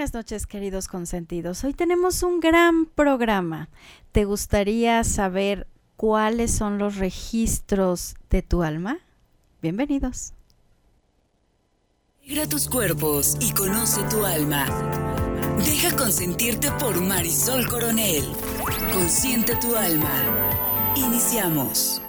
Buenas noches, queridos consentidos. Hoy tenemos un gran programa. ¿Te gustaría saber cuáles son los registros de tu alma? Bienvenidos. Migra tus cuerpos y conoce tu alma. Deja consentirte por Marisol Coronel. Consiente tu alma. Iniciamos.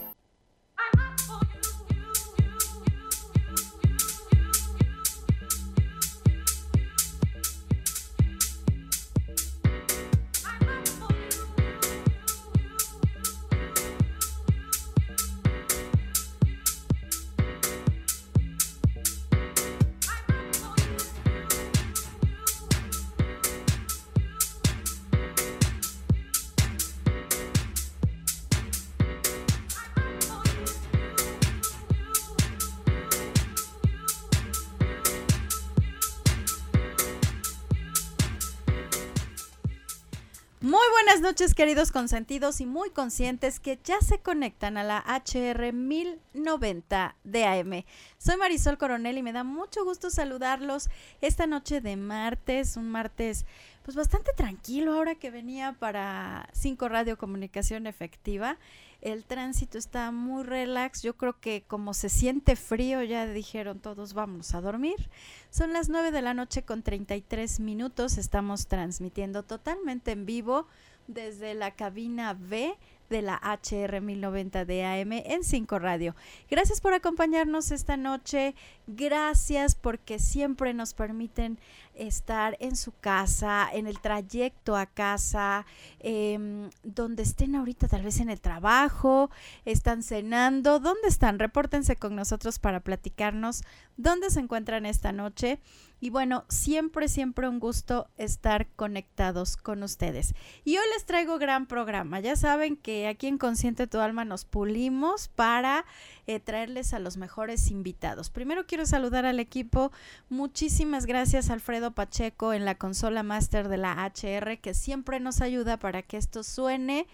Noches, queridos consentidos y muy conscientes que ya se conectan a la HR 1090 de AM. Soy Marisol Coronel y me da mucho gusto saludarlos esta noche de martes, un martes pues bastante tranquilo ahora que venía para 5 Radio Comunicación Efectiva. El tránsito está muy relax. Yo creo que como se siente frío, ya dijeron todos vamos a dormir. Son las 9 de la noche con 33 minutos. Estamos transmitiendo totalmente en vivo desde la cabina B de la HR 1090 de en 5 Radio. Gracias por acompañarnos esta noche. Gracias porque siempre nos permiten estar en su casa, en el trayecto a casa, em, donde estén ahorita tal vez en el trabajo, están cenando, ¿dónde están? Repórtense con nosotros para platicarnos dónde se encuentran esta noche. Y bueno, siempre, siempre un gusto estar conectados con ustedes. Y hoy les traigo gran programa. Ya saben que aquí en Consciente Tu Alma nos pulimos para eh, traerles a los mejores invitados. Primero quiero saludar al equipo. Muchísimas gracias Alfredo Pacheco en la consola master de la HR que siempre nos ayuda para que esto suene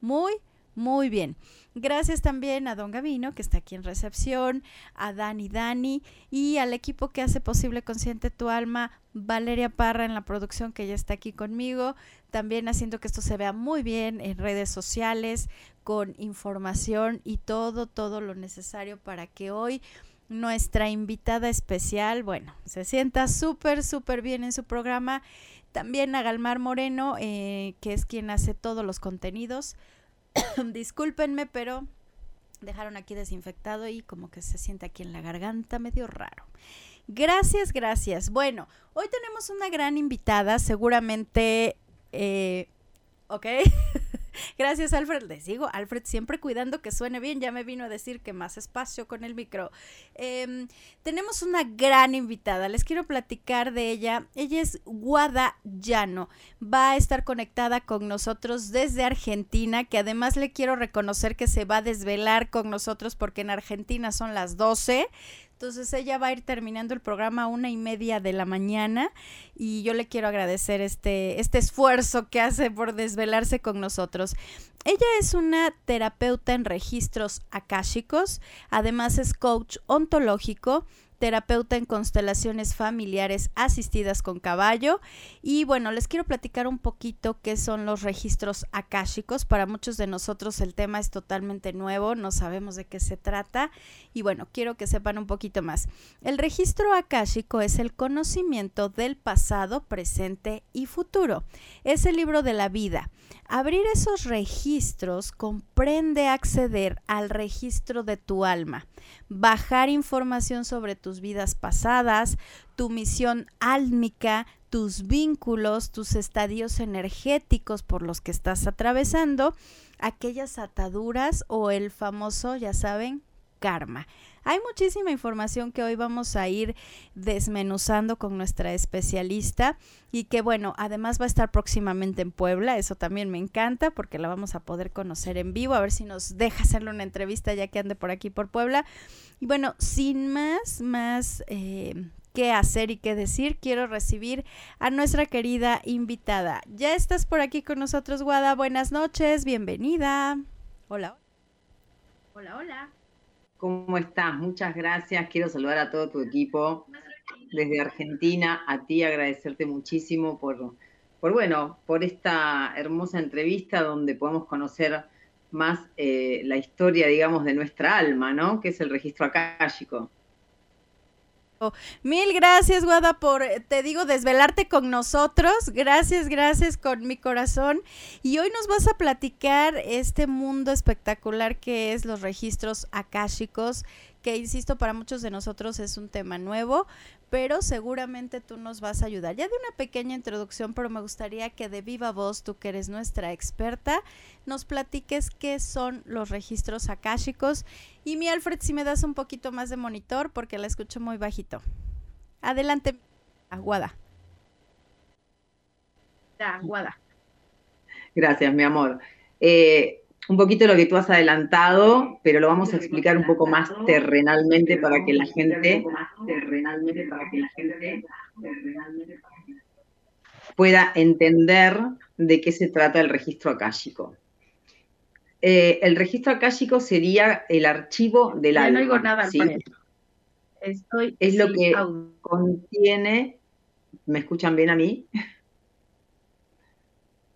muy, muy bien. Gracias también a Don Gavino, que está aquí en recepción, a Dani Dani y al equipo que hace posible Consciente tu Alma, Valeria Parra en la producción, que ya está aquí conmigo, también haciendo que esto se vea muy bien en redes sociales, con información y todo, todo lo necesario para que hoy nuestra invitada especial, bueno, se sienta súper, súper bien en su programa. También a Galmar Moreno, eh, que es quien hace todos los contenidos Discúlpenme, pero dejaron aquí desinfectado y como que se siente aquí en la garganta medio raro. Gracias, gracias. Bueno, hoy tenemos una gran invitada, seguramente, eh, ok. Gracias, Alfred. Les digo, Alfred siempre cuidando que suene bien. Ya me vino a decir que más espacio con el micro. Em, tenemos una gran invitada. Les quiero platicar de ella. Ella es Guada Llano. Va a estar conectada con nosotros desde Argentina, que además le quiero reconocer que se va a desvelar con nosotros porque en Argentina son las 12. Entonces ella va a ir terminando el programa a una y media de la mañana y yo le quiero agradecer este, este esfuerzo que hace por desvelarse con nosotros. Ella es una terapeuta en registros akáshicos, además es coach ontológico terapeuta en constelaciones familiares asistidas con caballo. Y bueno, les quiero platicar un poquito qué son los registros akáshicos. Para muchos de nosotros el tema es totalmente nuevo, no sabemos de qué se trata. Y bueno, quiero que sepan un poquito más. El registro akáshico es el conocimiento del pasado, presente y futuro. Es el libro de la vida. Abrir esos registros comprende acceder al registro de tu alma, bajar información sobre tus vidas pasadas, tu misión álmica, tus vínculos, tus estadios energéticos por los que estás atravesando, aquellas ataduras o el famoso, ya saben, karma. Hay muchísima información que hoy vamos a ir desmenuzando con nuestra especialista y que bueno, además va a estar próximamente en Puebla, eso también me encanta porque la vamos a poder conocer en vivo, a ver si nos deja hacerle una entrevista ya que ande por aquí por Puebla. Y bueno, sin más, más... Eh, qué hacer y qué decir, quiero recibir a nuestra querida invitada. Ya estás por aquí con nosotros, Guada. Buenas noches, bienvenida. Hola. Hola, hola. ¿Cómo estás? Muchas gracias. Quiero saludar a todo tu equipo. desde Argentina, a ti agradecerte muchísimo por, por, bueno, por esta hermosa entrevista donde podemos conocer más eh, la historia, digamos, de nuestra alma, ¿no? Que es el registro akáshico. Mil gracias, Guada, por, eh, te digo, desvelarte con nosotros. Gracias, gracias con mi corazón. Y hoy nos vas a platicar este mundo espectacular que es los registros akáshicos, que insisto, para muchos de nosotros es un tema nuevo, pero seguramente tú nos vas a ayudar. Ya de una pequeña introducción, pero me gustaría que de viva voz, tú que eres nuestra experta, nos platiques qué son los registros akáshicos. Y mi Alfred, si me das un poquito más de monitor, porque la escucho muy bajito. Adelante, Aguada. Aguada. Gracias, mi amor. Eh, un poquito lo que tú has adelantado, pero lo vamos a explicar un poco más terrenalmente para que la gente pueda entender de qué se trata el registro akáshico. Eh, el registro akáshico sería el archivo del alma. No oigo nada, ¿sí? Estoy es lo que contiene. ¿Me escuchan bien a mí?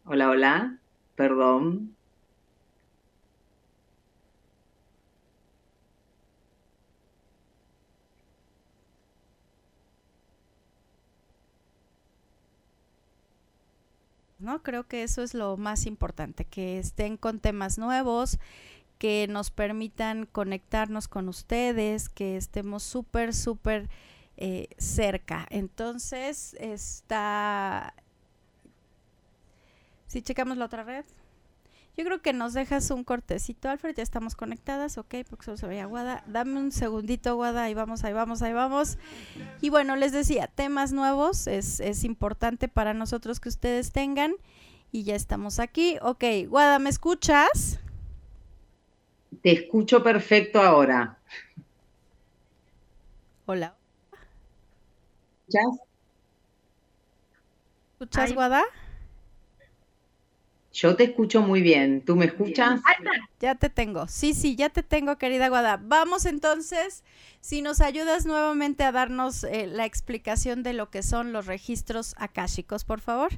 Hola, hola. Perdón. Creo que eso es lo más importante, que estén con temas nuevos, que nos permitan conectarnos con ustedes, que estemos súper, súper eh, cerca. Entonces, está... Si checamos la otra red. Yo creo que nos dejas un cortecito, Alfred. Ya estamos conectadas, ok, porque solo se veía Guada. Dame un segundito, Guada. Ahí vamos, ahí vamos, ahí vamos. Y bueno, les decía, temas nuevos. Es, es importante para nosotros que ustedes tengan. Y ya estamos aquí. Ok, Guada, ¿me escuchas? Te escucho perfecto ahora. Hola. ¿Escuchas? ¿Escuchas, Guada? Yo te escucho muy bien. ¿Tú me escuchas? Ya te tengo. Sí, sí, ya te tengo, querida Guada. Vamos entonces, si nos ayudas nuevamente a darnos eh, la explicación de lo que son los registros akáshicos, por favor.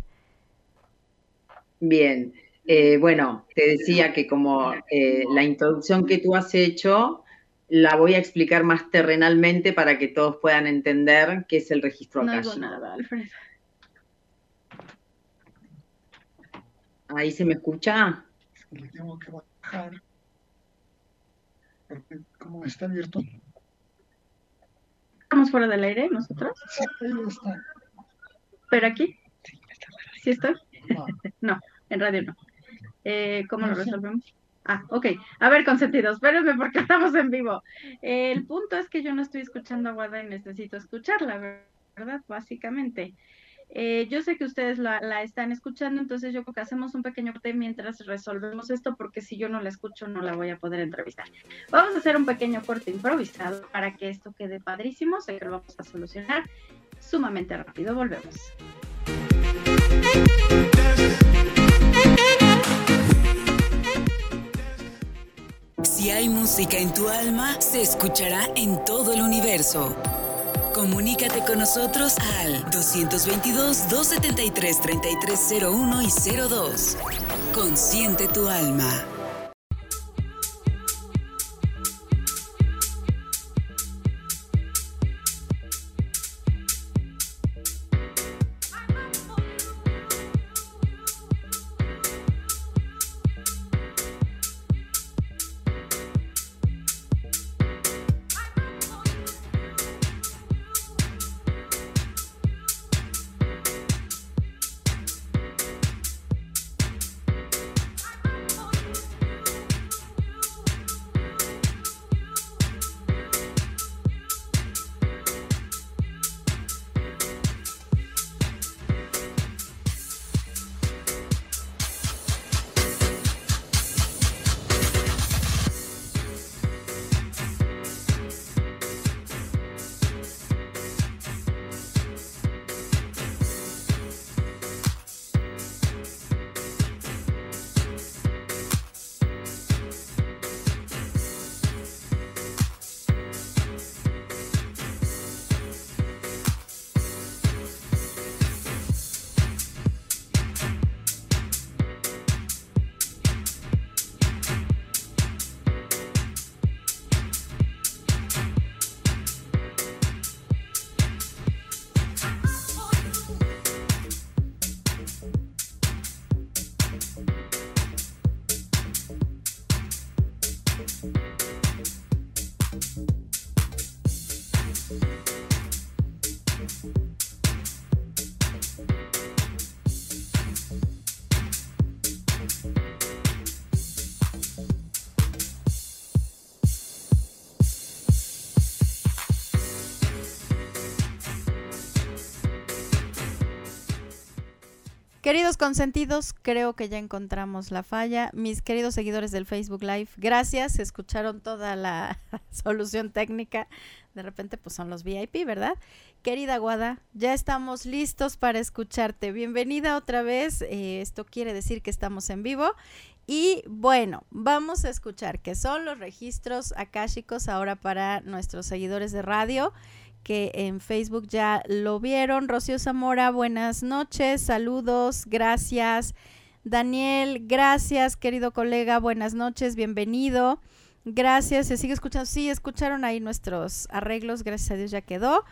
Bien. Eh, bueno, te decía que como eh, la introducción que tú has hecho, la voy a explicar más terrenalmente para que todos puedan entender qué es el registro akáshico. No nada, Alfred. ¿Ahí se me escucha? Le tengo que bajar. Porque como está abierto. ¿Estamos fuera del aire nosotros? Sí, ahí está. ¿Pero aquí? Sí, está. ¿Sí estoy? No. no, en radio no. Eh, ¿Cómo lo resolvemos? Ah, ok. A ver, consentidos, espérenme porque estamos en vivo. el punto es que yo no estoy escuchando a Guada y necesito escucharla, ¿verdad? Básicamente. Eh, yo sé que ustedes la, están escuchando, entonces yo creo que hacemos un pequeño corte mientras resolvemos esto, porque si yo no la escucho no la voy a poder entrevistar. Vamos a hacer un pequeño corte improvisado para que esto quede padrísimo, sé que lo vamos a solucionar sumamente rápido. Volvemos. Si hay música en tu alma, se escuchará en todo el universo. Comunícate con nosotros al 222-273-3301 y 02. Consciente tu alma. Queridos consentidos, creo que ya encontramos la falla. Mis queridos seguidores del Facebook Live, gracias. Escucharon toda la solución técnica. De repente, pues son los VIP, ¿verdad? Querida Guada, ya estamos listos para escucharte. Bienvenida otra vez. Eh, esto quiere decir que estamos en vivo. Y bueno, vamos a escuchar qué son los registros akáshicos ahora para nuestros seguidores de radio que en Facebook ya lo vieron. Rocío Zamora, buenas noches, saludos, gracias. Daniel, gracias, querido colega, buenas noches, bienvenido. Gracias, se sigue escuchando. Sí, escucharon ahí nuestros arreglos, gracias a Dios ya quedó.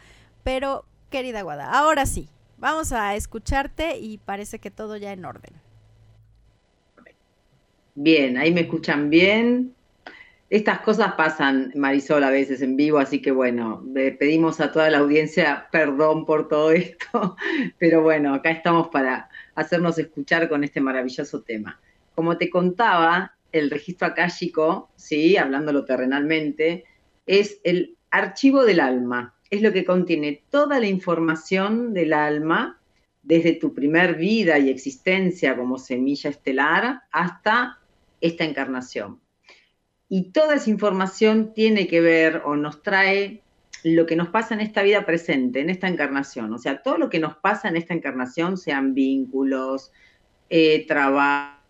Pero, querida Guada, ahora sí, vamos a escucharte y parece que todo ya en orden. Bien, ahí me escuchan bien. Estas cosas pasan, Marisol, a veces en vivo, así que bueno, pedimos a toda la audiencia perdón por todo esto, pero bueno, acá estamos para hacernos escuchar con este maravilloso tema. Como te contaba, el registro akáshico, sí, hablándolo terrenalmente, es el archivo del alma, es lo que contiene toda la información del alma desde tu primer vida y existencia como semilla estelar hasta esta encarnación. Y toda esa información tiene que ver o nos trae lo que nos pasa en esta vida presente, en esta encarnación. O sea, todo lo que nos pasa en esta encarnación, sean vínculos, eh, trabajo,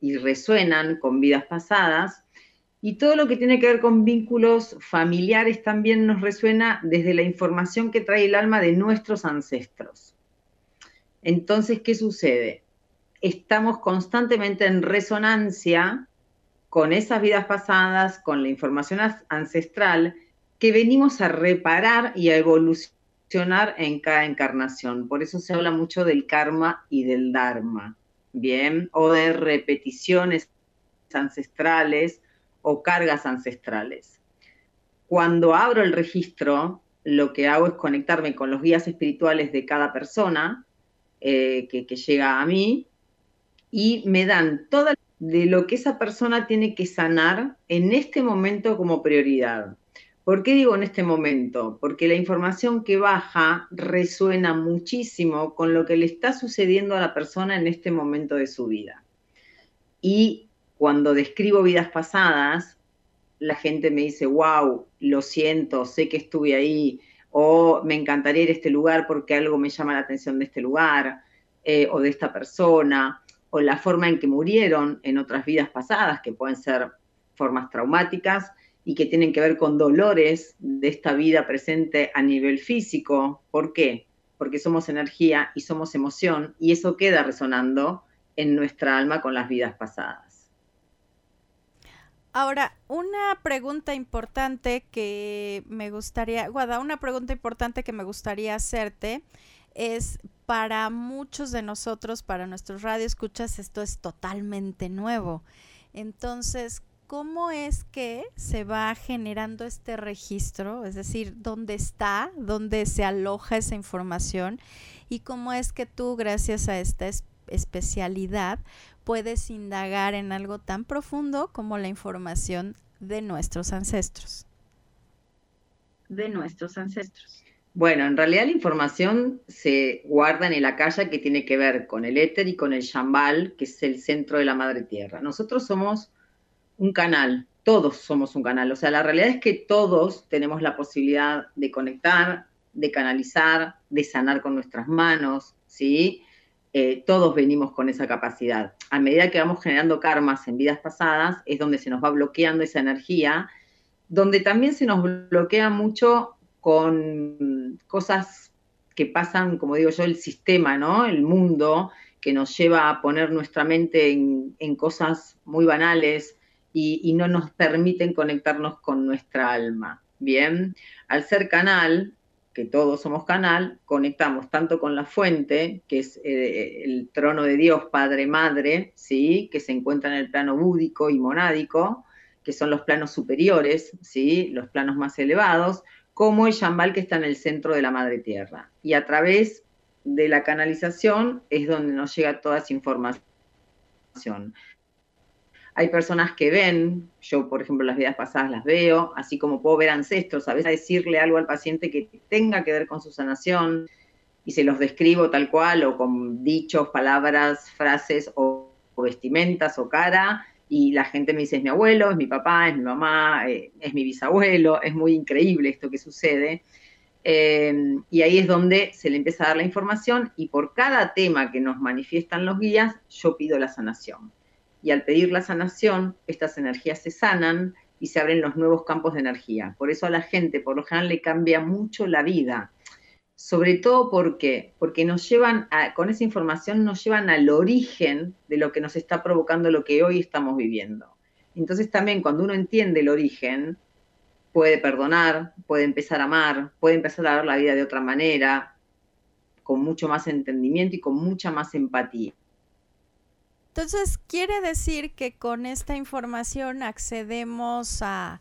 y resuenan con vidas pasadas. Y todo lo que tiene que ver con vínculos familiares también nos resuena desde la información que trae el alma de nuestros ancestros. Entonces, ¿qué sucede? Estamos constantemente en resonancia con esas vidas pasadas, con la información ancestral que venimos a reparar y a evolucionar en cada encarnación. Por eso se habla mucho del karma y del dharma, ¿bien? O de repeticiones ancestrales o cargas ancestrales. Cuando abro el registro, lo que hago es conectarme con los guías espirituales de cada persona eh, que llega a mí y me dan toda de lo que esa persona tiene que sanar en este momento como prioridad. ¿Por qué digo en este momento? Porque la información que baja resuena muchísimo con lo que le está sucediendo a la persona en este momento de su vida. Y cuando describo vidas pasadas, la gente me dice, wow, lo siento, sé que estuve ahí, o me encantaría ir a este lugar porque algo me llama la atención de este lugar, eh, o de esta persona, o la forma en que murieron en otras vidas pasadas, que pueden ser formas traumáticas y que tienen que ver con dolores de esta vida presente a nivel físico. ¿Por qué? Porque somos energía y somos emoción y eso queda resonando en nuestra alma con las vidas pasadas. Ahora, una pregunta importante que me gustaría, Guada, una pregunta importante que me gustaría hacerte es para muchos de nosotros, para nuestros radioescuchas, esto es totalmente nuevo. Entonces, ¿cómo es que se va generando este registro? Es decir, ¿dónde está? ¿Dónde se aloja esa información? ¿Y cómo es que tú, gracias a esta especialidad, puedes indagar en algo tan profundo como la información de nuestros ancestros? De nuestros ancestros. Bueno, en realidad la información se guarda en el akasha que tiene que ver con el éter y con el shambal, que es el centro de la madre tierra. Nosotros somos un canal, todos somos un canal. O sea, la realidad es que todos tenemos la posibilidad de conectar, de canalizar, de sanar con nuestras manos, ¿sí? Eh, todos venimos con esa capacidad. A medida que vamos generando karmas en vidas pasadas, es donde se nos va bloqueando esa energía, donde también se nos bloquea mucho con cosas que pasan, como digo yo, el sistema, ¿no? El mundo, que nos lleva a poner nuestra mente en, cosas muy banales y, y, no nos permiten conectarnos con nuestra alma. Bien, al ser canal, que todos somos canal, conectamos tanto con la fuente, que es eh, el trono de Dios, Padre, Madre, ¿sí? que se encuentra en el plano búdico y monádico, que son los planos superiores, ¿sí? los planos más elevados, como el Shambal que está en el centro de la madre tierra. Y a través de la canalización es donde nos llega toda esa información. Hay personas que ven, yo por ejemplo las vidas pasadas las veo, así como puedo ver ancestros, a veces decirle algo al paciente que tenga que ver con su sanación y se los describo tal cual o con dichos, palabras, frases o, o vestimentas o cara y la gente me dice es mi abuelo, es mi papá, es mi mamá, eh, es mi bisabuelo, es muy increíble esto que sucede. Eh, y ahí es donde se le empieza a dar la información y por cada tema que nos manifiestan los guías, yo pido la sanación y al pedir la sanación, estas energías se sanan y se abren los nuevos campos de energía. Por eso a la gente, por lo general, le cambia mucho la vida. Sobre todo porque, porque nos llevan a, con esa información nos llevan al origen de lo que nos está provocando lo que hoy estamos viviendo. Entonces también cuando uno entiende el origen, puede perdonar, puede empezar a amar, puede empezar a ver la vida de otra manera, con mucho más entendimiento y con mucha más empatía. Entonces, quiere decir que con esta información accedemos a,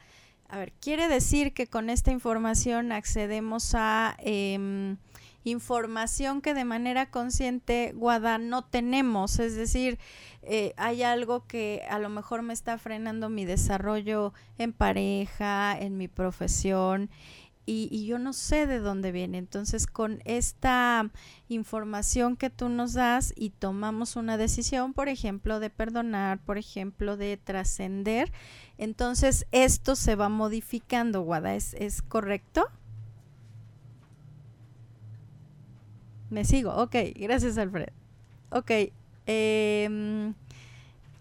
a ver, quiere decir que con esta información accedemos a eh, información que de manera consciente, Guada, no tenemos. Es decir, eh, hay algo que a lo mejor me está frenando mi desarrollo en pareja, en mi profesión y, y, yo no sé de dónde viene. Entonces, con esta información que tú nos das y tomamos una decisión, por ejemplo, de perdonar, por ejemplo, de trascender, entonces esto se va modificando, Guada, ¿es, es correcto? Me sigo, ok, gracias Alfred. Ok, eh,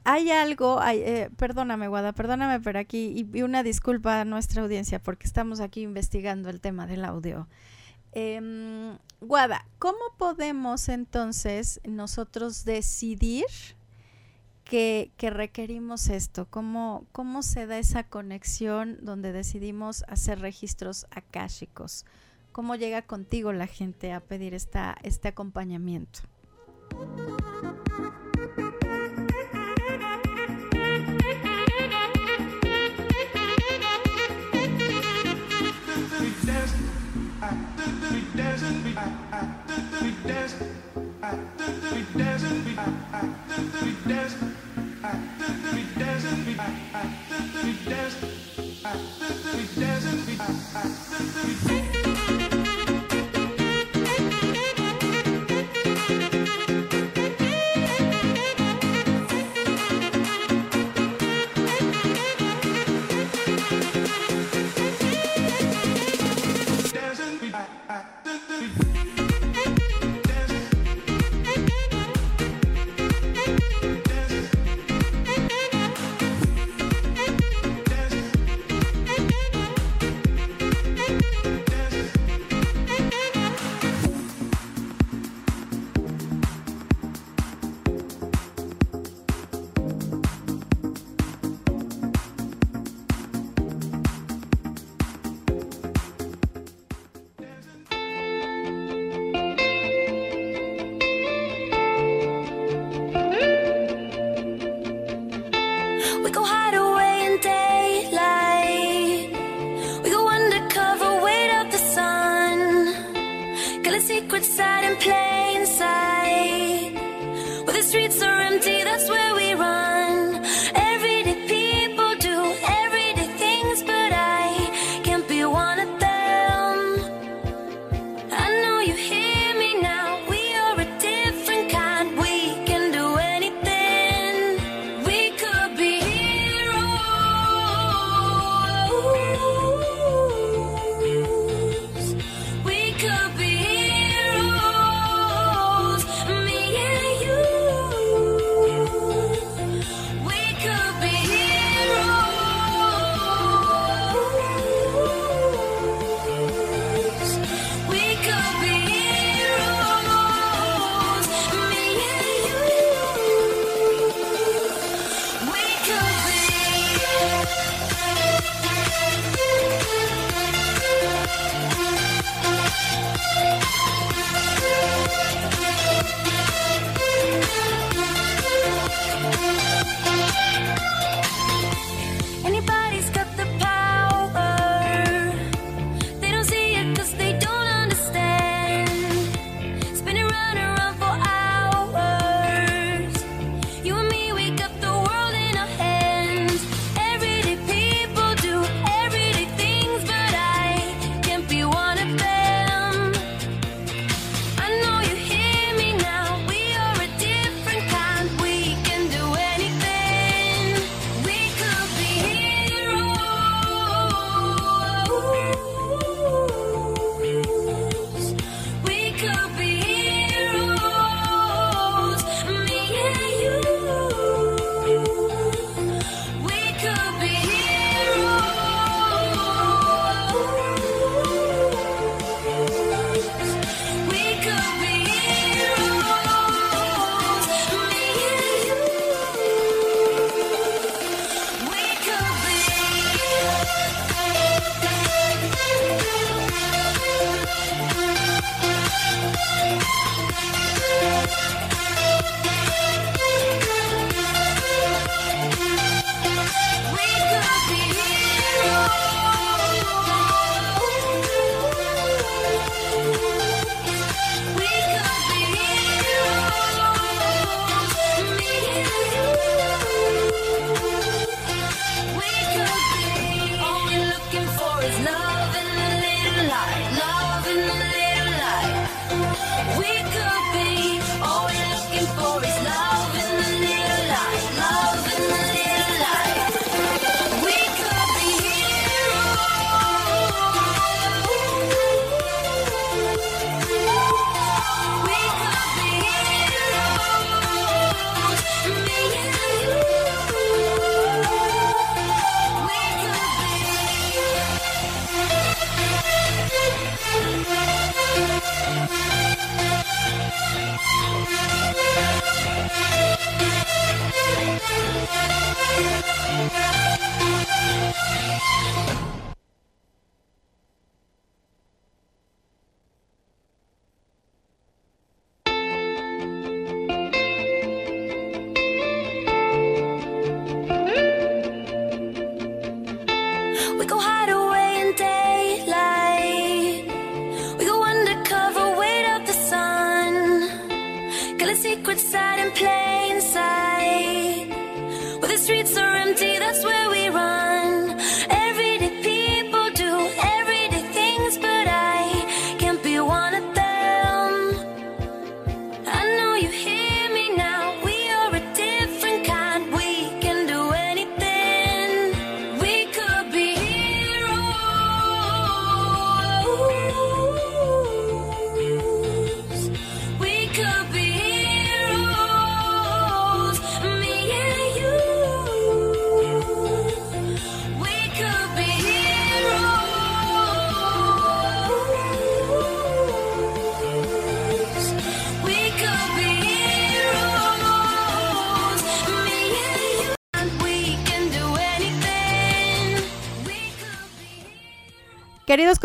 hay algo, eh, perdóname, Guada, perdóname, pero aquí, y, una disculpa a nuestra audiencia porque estamos aquí investigando el tema del audio. Eh, Guada, ¿cómo podemos entonces nosotros decidir que, que requerimos esto? ¿Cómo, ¿Cómo se da esa conexión donde decidimos hacer registros akáshicos? ¿Cómo llega contigo la gente a pedir esta, este acompañamiento? We dance, we dance, we dance, we dance.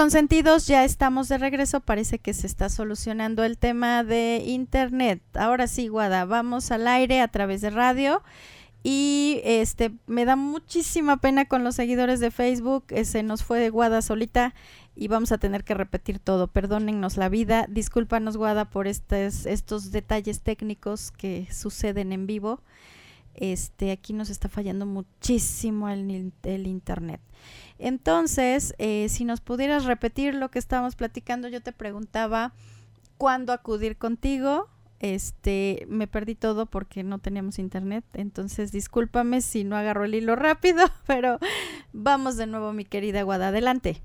Consentidos, ya estamos de regreso. Parece que se está solucionando el tema de internet. Ahora sí, Guada, vamos al aire a través de radio. Y este me da muchísima pena con los seguidores de Facebook. eh, se nos fue Guada solita y vamos a tener que repetir todo. Perdónennos la vida. Discúlpanos, Guada, por estos, estos detalles técnicos que suceden en vivo. Este, aquí nos está fallando muchísimo el, el internet. Entonces, eh, si nos pudieras repetir lo que estábamos platicando, yo te preguntaba cuándo acudir contigo. Este, me perdí todo porque no teníamos internet, entonces discúlpame si no agarro el hilo rápido, pero vamos de nuevo, mi querida Guada, adelante.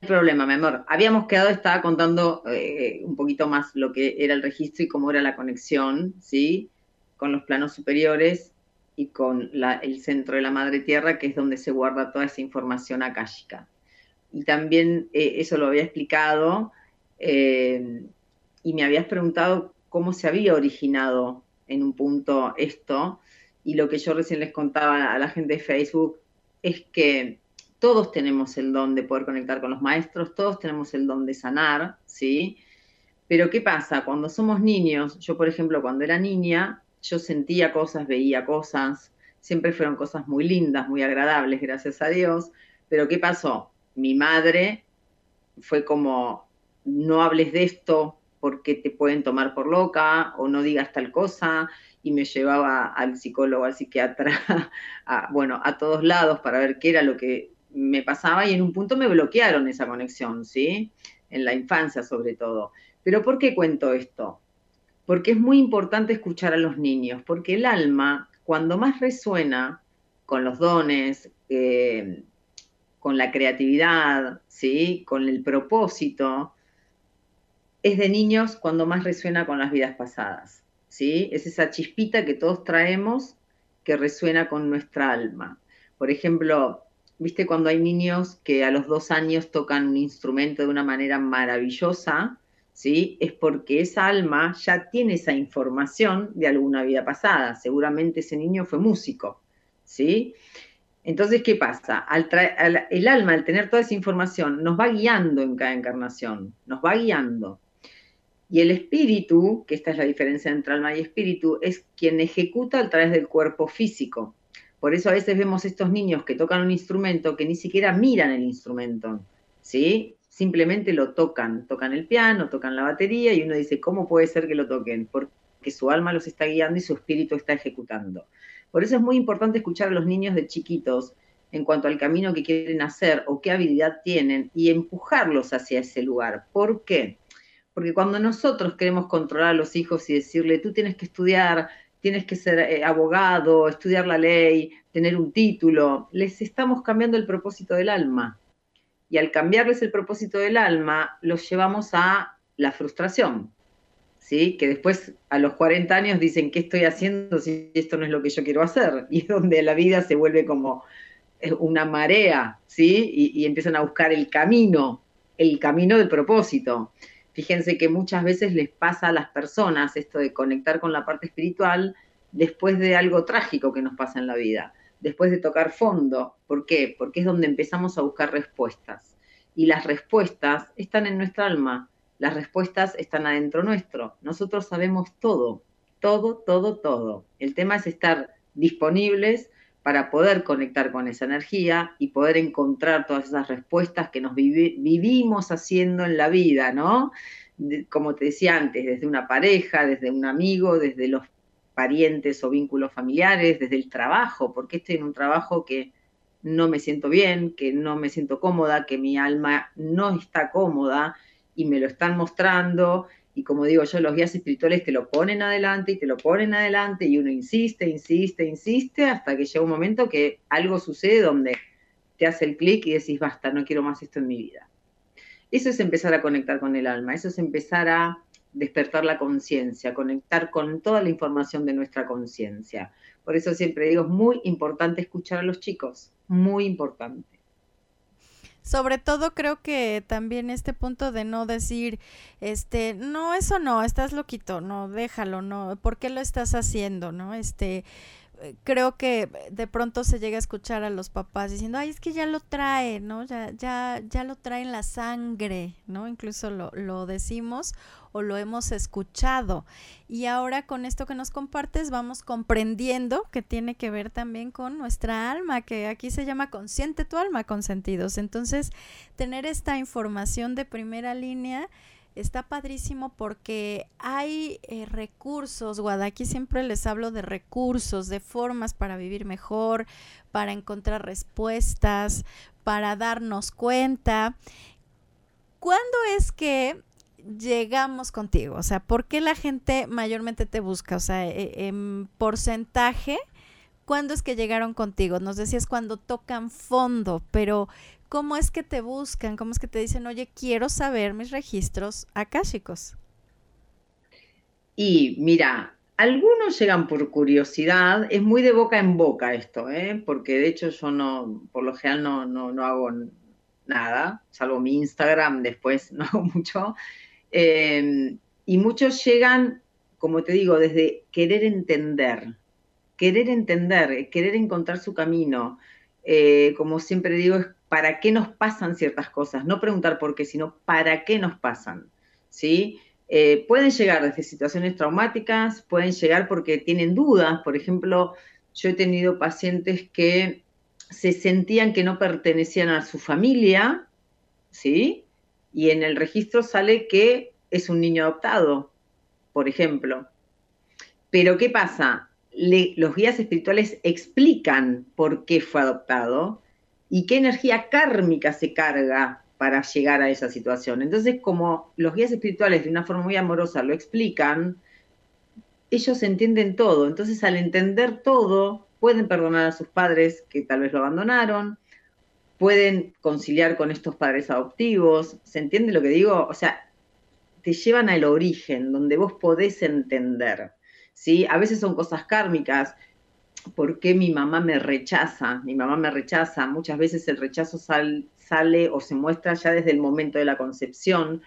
problema, mi amor. Habíamos quedado, estaba contando eh, un poquito más lo que era el registro y cómo era la conexión, ¿sí? Con los planos superiores y con la- el centro de la madre tierra, que es donde se guarda toda esa información akáshica. Y también eh, eso lo había explicado eh, y me habías preguntado cómo se había originado en un punto esto. Y lo que yo recién les contaba a la gente de Facebook es que todos tenemos el don de poder conectar con los maestros, todos tenemos el don de sanar, ¿sí? Pero ¿qué pasa? Cuando somos niños, yo por ejemplo cuando era niña, yo sentía cosas, veía cosas, siempre fueron cosas muy lindas, muy agradables, gracias a Dios, pero ¿qué pasó? Mi madre fue como, no hables de esto porque te pueden tomar por loca o no digas tal cosa, y me llevaba al psicólogo, al psiquiatra, a, bueno, a todos lados para ver qué era lo que me pasaba y en un punto me bloquearon esa conexión, ¿sí? En la infancia sobre todo. Pero ¿por qué cuento esto? Porque es muy importante escuchar a los niños, porque el alma, cuando más resuena con los dones, eh, con la creatividad, ¿sí? Con el propósito, es de niños cuando más resuena con las vidas pasadas, ¿sí? Es esa chispita que todos traemos que resuena con nuestra alma. Por ejemplo, ¿viste cuando hay niños que a los dos años tocan un instrumento de una manera maravillosa? ¿Sí? Es porque esa alma ya tiene esa información de alguna vida pasada. Seguramente ese niño fue músico, ¿sí? Entonces, ¿qué pasa? Al el alma, al tener toda esa información, nos va guiando en cada encarnación, nos va guiando. Y el espíritu, que esta es la diferencia entre alma y espíritu, es quien ejecuta a través del cuerpo físico. Por eso a veces vemos estos niños que tocan un instrumento que ni siquiera miran el instrumento, ¿sí? Simplemente lo tocan, tocan el piano, tocan la batería y uno dice, ¿cómo puede ser que lo toquen? Porque su alma los está guiando y su espíritu está ejecutando. Por eso es muy importante escuchar a los niños de chiquitos en cuanto al camino que quieren hacer o qué habilidad tienen y empujarlos hacia ese lugar. ¿Por qué? Porque cuando nosotros queremos controlar a los hijos y decirle, tú tienes que estudiar, tienes que ser eh, abogado, estudiar la ley, tener un título, les estamos cambiando el propósito del alma. Y al cambiarles el propósito del alma, los llevamos a la frustración, ¿sí? Que después a los 40 años dicen, ¿qué estoy haciendo si esto no es lo que yo quiero hacer? Y es donde la vida se vuelve como una marea, ¿sí? Y, y empiezan a buscar el camino, el camino del propósito. Fíjense que muchas veces les pasa a las personas esto de conectar con la parte espiritual después de algo trágico que nos pasa en la vida, después de tocar fondo. ¿Por qué? Porque es donde empezamos a buscar respuestas. Y las respuestas están en nuestra alma, las respuestas están adentro nuestro. Nosotros sabemos todo, todo, todo, todo. El tema es estar disponibles para poder conectar con esa energía y poder encontrar todas esas respuestas que nos vivi- vivimos haciendo en la vida, ¿no? Como te decía antes, desde una pareja, desde un amigo, desde los parientes o vínculos familiares, desde el trabajo, porque estoy en un trabajo que no me siento bien, que no me siento cómoda, que mi alma no está cómoda y me lo están mostrando. Y como digo yo, los guías espirituales te lo ponen adelante y te lo ponen adelante y uno insiste, insiste, insiste hasta que llega un momento que algo sucede donde te hace el clic y decís, basta, no quiero más esto en mi vida. Eso es empezar a conectar con el alma, eso es empezar a despertar la conciencia, conectar con toda la información de nuestra conciencia. Por eso siempre digo, es muy importante escuchar a los chicos, muy importante. Sobre todo creo que también este punto de no decir, este, no, eso no, estás loquito, no, déjalo, no, ¿por qué lo estás haciendo? ¿No? Este, creo que de pronto se llega a escuchar a los papás diciendo, ay, es que ya lo trae, ¿no? Ya, ya, ya lo trae en la sangre, ¿no? Incluso lo, lo decimos o lo hemos escuchado. Y ahora con esto que nos compartes vamos comprendiendo que tiene que ver también con nuestra alma, que aquí se llama consciente tu alma con sentidos. Entonces, tener esta información de primera línea está padrísimo porque hay eh, recursos, Guada, aquí siempre les hablo de recursos, de formas para vivir mejor, para encontrar respuestas, para darnos cuenta. ¿Cuándo es que llegamos contigo? O sea, ¿por qué la gente mayormente te busca? O sea, eh, en porcentaje, ¿cuándo es que llegaron contigo? Nos decías cuando tocan fondo, pero ¿cómo es que te buscan? ¿Cómo es que te dicen, oye, quiero saber mis registros akáshicos? Y mira, algunos llegan por curiosidad, es muy de boca en boca esto, ¿eh? porque de hecho yo no, por lo general no, no, no hago nada, salvo mi Instagram, después no hago mucho. Eh, y muchos llegan, como te digo, desde querer entender, querer entender, querer encontrar su camino. Eh, como siempre digo, es para qué nos pasan ciertas cosas, no preguntar por qué, sino para qué nos pasan, ¿sí? Eh, pueden llegar desde situaciones traumáticas, pueden llegar porque tienen dudas, por ejemplo, yo he tenido pacientes que se sentían que no pertenecían a su familia, ¿sí? Y en el registro sale que es un niño adoptado, por ejemplo. Pero ¿qué pasa? Los guías espirituales explican por qué fue adoptado y qué energía kármica se carga para llegar a esa situación. Entonces, como los guías espirituales de una forma muy amorosa lo explican, ellos entienden todo. Entonces, al entender todo, pueden perdonar a sus padres que tal vez lo abandonaron, pueden conciliar con estos padres adoptivos. ¿Se entiende lo que digo? O sea, te llevan al origen, donde vos podés entender. ¿Sí? A veces son cosas kármicas. ¿Por qué mi mamá me rechaza? Mi mamá me rechaza. Muchas veces el rechazo sal, sale o se muestra ya desde el momento de la concepción,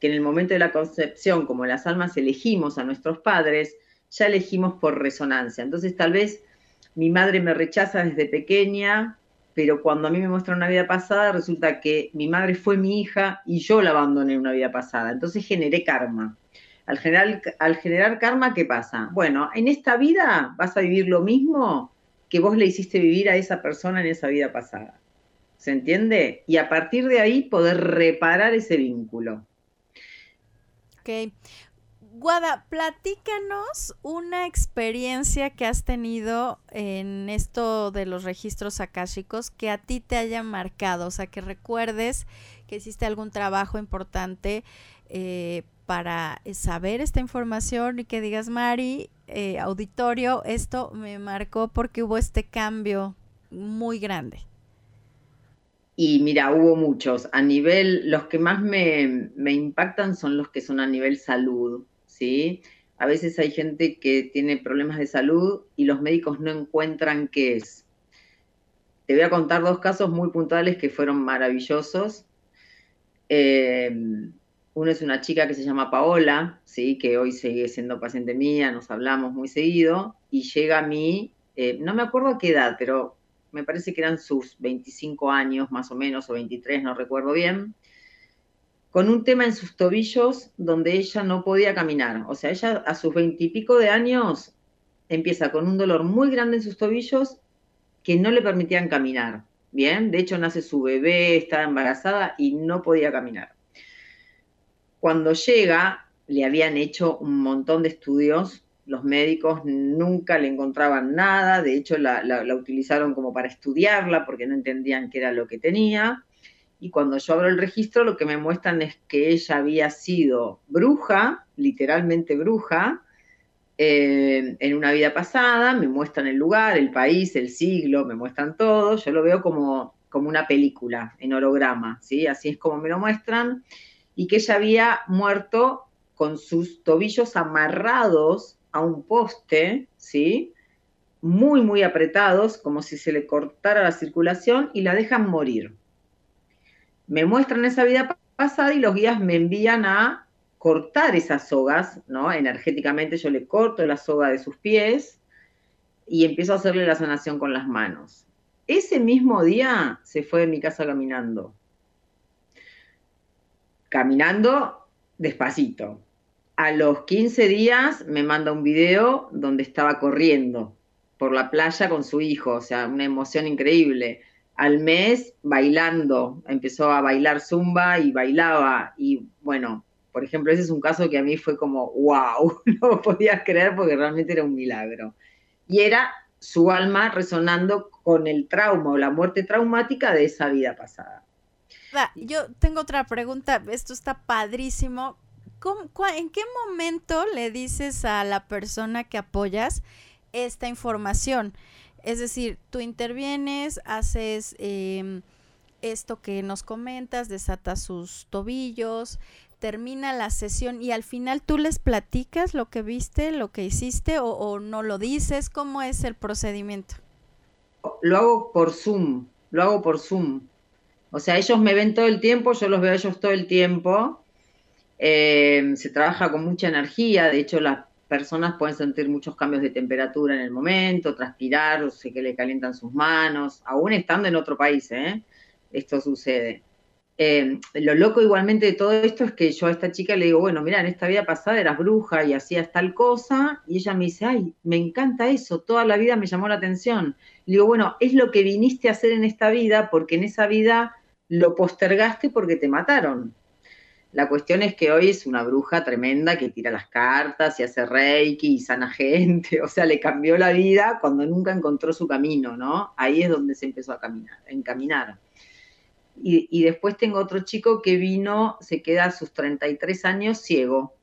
que en el momento de la concepción, como las almas elegimos a nuestros padres, ya elegimos por resonancia. Entonces tal vez mi madre me rechaza desde pequeña, pero cuando a mí me muestra una vida pasada, resulta que mi madre fue mi hija y yo la abandoné en una vida pasada. Entonces generé karma. Al generar, karma, ¿qué pasa? Bueno, en esta vida vas a vivir lo mismo que vos le hiciste vivir a esa persona en esa vida pasada. ¿Se entiende? Y a partir de ahí poder reparar ese vínculo. Ok. Guada, platícanos una experiencia que has tenido en esto de los registros akáshicos que a ti te haya marcado, o sea, que recuerdes que hiciste algún trabajo importante eh, para saber esta información y que digas, Mari, eh, auditorio, esto me marcó porque hubo este cambio muy grande. Y mira, hubo muchos. A nivel, los que más me, me impactan son los que son a nivel salud, ¿sí? A veces hay gente que tiene problemas de salud y los médicos no encuentran qué es. Te voy a contar dos casos muy puntuales que fueron maravillosos. Eh, uno es una chica que se llama Paola, ¿sí? que hoy sigue siendo paciente mía, nos hablamos muy seguido, y llega a mí, eh, no me acuerdo a qué edad, pero me parece que eran sus 25 años más o menos, o 23, no recuerdo bien, con un tema en sus tobillos donde ella no podía caminar. O sea, ella a sus 20 y pico de años empieza con un dolor muy grande en sus tobillos que no le permitían caminar. Bien, de hecho nace su bebé, estaba embarazada y no podía caminar. Cuando llega, le habían hecho un montón de estudios, los médicos nunca le encontraban nada, de hecho la, utilizaron como para estudiarla porque no entendían qué era lo que tenía. Y cuando yo abro el registro, lo que me muestran es que ella había sido bruja, literalmente bruja, eh, en una vida pasada, me muestran el lugar, el país, el siglo, me muestran todo, yo lo veo como, como una película en holograma, ¿sí? Así es como me lo muestran, y que ella había muerto con sus tobillos amarrados a un poste, ¿sí? Muy, muy apretados, como si se le cortara la circulación, y la dejan morir. Me muestran esa vida pa- pasada y los guías me envían a cortar esas sogas, ¿no? Energéticamente yo le corto la soga de sus pies y empiezo a hacerle la sanación con las manos. Ese mismo día se fue de mi casa caminando. Caminando despacito. A los 15 días me manda un video donde estaba corriendo por la playa con su hijo, o sea, una emoción increíble. Al mes bailando, empezó a bailar zumba y bailaba y bueno, por ejemplo, ese es un caso que a mí fue como, wow, no podía creer porque realmente era un milagro. Y era su alma resonando con el trauma o la muerte traumática de esa vida pasada. Va, Yo tengo otra pregunta, esto está padrísimo. ¿Cómo- cua- ¿En qué momento le dices a la persona que apoyas esta información? Es decir, tú intervienes, haces em, esto que nos comentas, desatas sus tobillos, termina la sesión y al final tú les platicas lo que viste, lo que hiciste o, o no lo dices, ¿cómo es el procedimiento? Lo hago por Zoom, lo hago por Zoom. O sea, ellos me ven todo el tiempo, yo los veo a ellos todo el tiempo. Eh, se trabaja con mucha energía, de hecho las personas pueden sentir muchos cambios de temperatura en el momento, transpirar, o sé que le calientan sus manos, aún estando en otro país, ¿eh? Esto sucede. Eh, lo loco igualmente de todo esto es que yo a esta chica le digo, bueno, mira, en esta vida pasada eras bruja y hacías tal cosa, y ella me dice, ay, me encanta eso, toda la vida me llamó la atención. Le digo, bueno, es lo que viniste a hacer en esta vida, porque en esa vida lo postergaste porque te mataron. La cuestión es que hoy es una bruja tremenda que tira las cartas y hace reiki y sana gente, o sea, le cambió la vida cuando nunca encontró su camino, ¿no? Ahí es donde se empezó a caminar, a encaminar. Y, y después tengo otro chico que vino, se queda a sus 33 años ciego,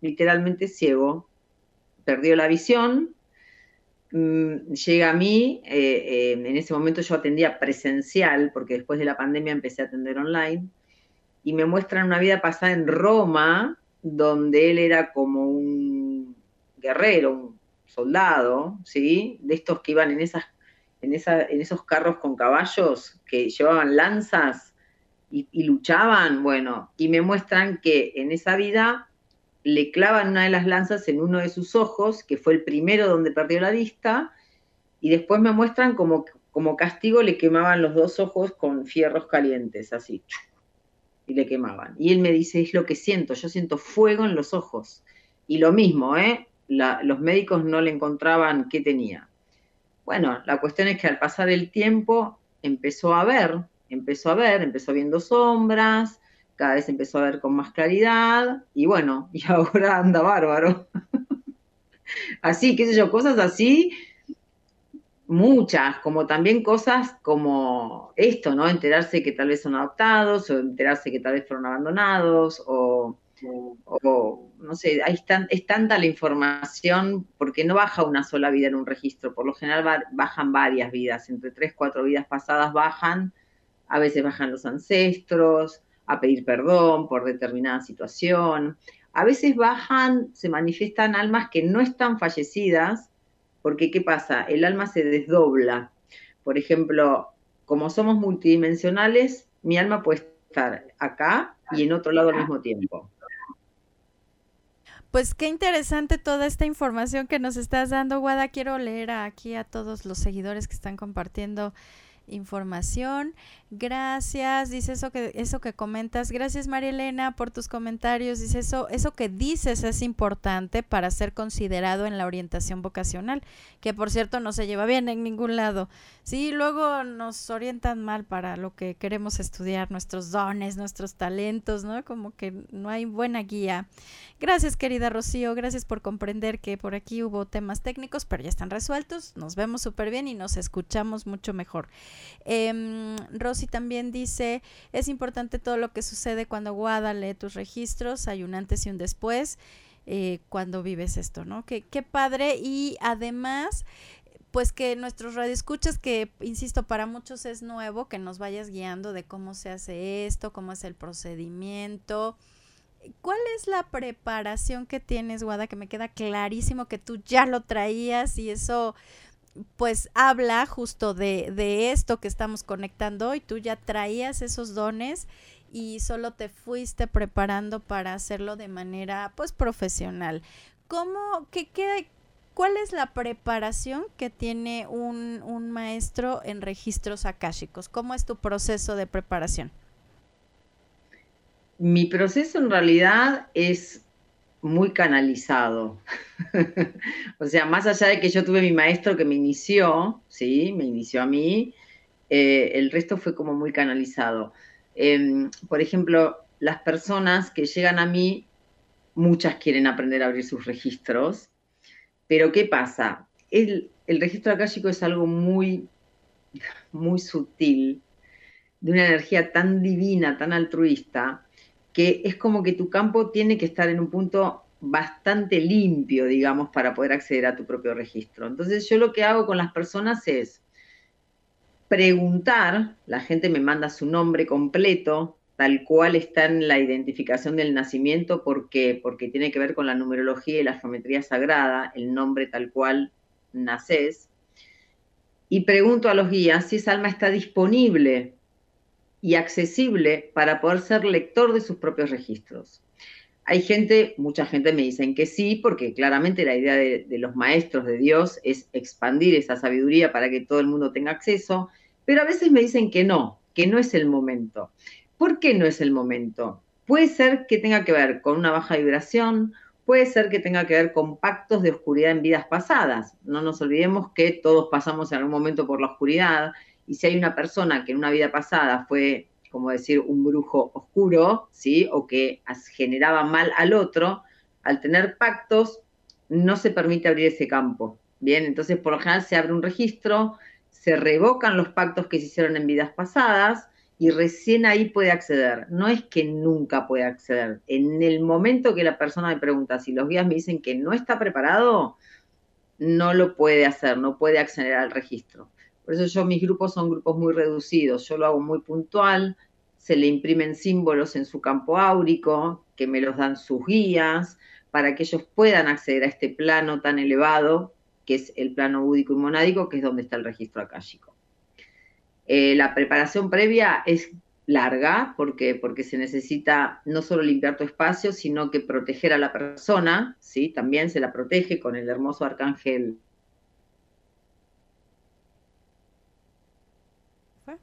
literalmente ciego, perdió la visión, mm, llega a mí, eh, eh, en ese momento yo atendía presencial, porque después de la pandemia empecé a atender online, y me muestran una vida pasada en Roma, donde él era como un guerrero, un soldado, ¿sí? De estos que iban en, esas, en, en esos carros con caballos, que llevaban lanzas y luchaban, bueno, y me muestran que en esa vida le clavan una de las lanzas en uno de sus ojos, que fue el primero donde perdió la vista, y después me muestran como, como castigo le quemaban los dos ojos con fierros calientes, así, y le quemaban. Y él me dice, es lo que siento, yo siento fuego en los ojos. Y lo mismo, ¿eh? Los médicos no le encontraban qué tenía. Bueno, la cuestión es que al pasar el tiempo empezó a ver, empezó a ver, empezó viendo sombras, cada vez empezó a ver con más claridad, y bueno, y ahora anda bárbaro. así, qué sé yo, cosas así, muchas, como también cosas como esto, ¿no? Enterarse que tal vez son adoptados, o enterarse que tal vez fueron abandonados, o, no sé, hay tan- es tanta la información porque no baja una sola vida en un registro, por lo general bajan varias vidas, entre tres, cuatro vidas pasadas bajan, a veces bajan los ancestros a pedir perdón por determinada situación, a veces bajan, se manifiestan almas que no están fallecidas, porque ¿qué pasa? El alma se desdobla. Por ejemplo, como somos multidimensionales, mi alma puede estar acá y en otro lado al mismo tiempo. Pues qué interesante toda esta información que nos estás dando, Guada. Quiero leer aquí a todos los seguidores que están compartiendo información. Gracias, dice eso que eso que comentas. Gracias María Elena por tus comentarios. Dice eso eso que dices es importante para ser considerado en la orientación vocacional, que por cierto no se lleva bien en ningún lado. Sí, luego nos orientan mal para lo que queremos estudiar, nuestros dones, nuestros talentos, ¿no? Como que no hay buena guía. Gracias, querida Rocío, gracias por comprender que por aquí hubo temas técnicos, pero ya están resueltos. Nos vemos súper bien y nos escuchamos mucho mejor. Eh, Rosy también dice, es importante todo lo que sucede cuando Guada lee tus registros, hay un antes y un después. Eh, cuando vives esto, ¿no? Qué, qué padre y además pues que nuestros radioescuchas, que insisto, para muchos es nuevo, que nos vayas guiando de cómo se hace esto, cómo es el procedimiento. ¿Cuál es la preparación que tienes, Guada? Que me queda clarísimo que tú ya lo traías y eso pues habla justo de, de esto que estamos conectando hoy. Tú ya traías esos dones y solo te fuiste preparando para hacerlo de manera pues profesional. ¿Cómo, qué, qué, cuál es la preparación que tiene un, un maestro en registros akáshicos? ¿Cómo es tu proceso de preparación? Mi proceso en realidad es muy canalizado. o sea, más allá de que yo tuve mi maestro que me inició, sí, me inició a mí, eh, el resto fue como muy canalizado. Eh, por ejemplo, las personas que llegan a mí, muchas quieren aprender a abrir sus registros, pero ¿qué pasa? El, el registro akáshico es algo muy, muy sutil, de una energía tan divina, tan altruista, que es como que tu campo tiene que estar en un punto bastante limpio, digamos, para poder acceder a tu propio registro. Entonces yo lo que hago con las personas es preguntar, la gente me manda su nombre completo, tal cual está en la identificación del nacimiento, ¿por qué? Porque tiene que ver con la numerología y la geometría sagrada, el nombre tal cual naces, y pregunto a los guías si esa alma está disponible y accesible para poder ser lector de sus propios registros. Hay gente, mucha gente me dicen que sí, porque claramente la idea de, de, los maestros de Dios es expandir esa sabiduría para que todo el mundo tenga acceso, pero a veces me dicen que no, que no es el momento. ¿Por qué no es el momento? Puede ser que tenga que ver con una baja vibración, puede ser que tenga que ver con pactos de oscuridad en vidas pasadas. No nos olvidemos que todos pasamos en algún momento por la oscuridad y si hay una persona que en una vida pasada fue, como decir, un brujo oscuro, ¿sí? O que generaba mal al otro, al tener pactos, no se permite abrir ese campo. Bien, entonces por lo general se abre un registro, se revocan los pactos que se hicieron en vidas pasadas y recién ahí puede acceder. No es que nunca puede acceder. En el momento que la persona me pregunta si los guías me dicen que no está preparado, no lo puede hacer, no puede acceder al registro. Por eso yo, mis grupos son grupos muy reducidos, yo lo hago muy puntual, se le imprimen símbolos en su campo áurico, que me los dan sus guías, para que ellos puedan acceder a este plano tan elevado, que es el plano búdico y monádico, que es donde está el registro akáshico. Eh, la preparación previa es larga, porque, porque se necesita no solo limpiar tu espacio, sino que proteger a la persona, ¿sí? también se la protege con el hermoso arcángel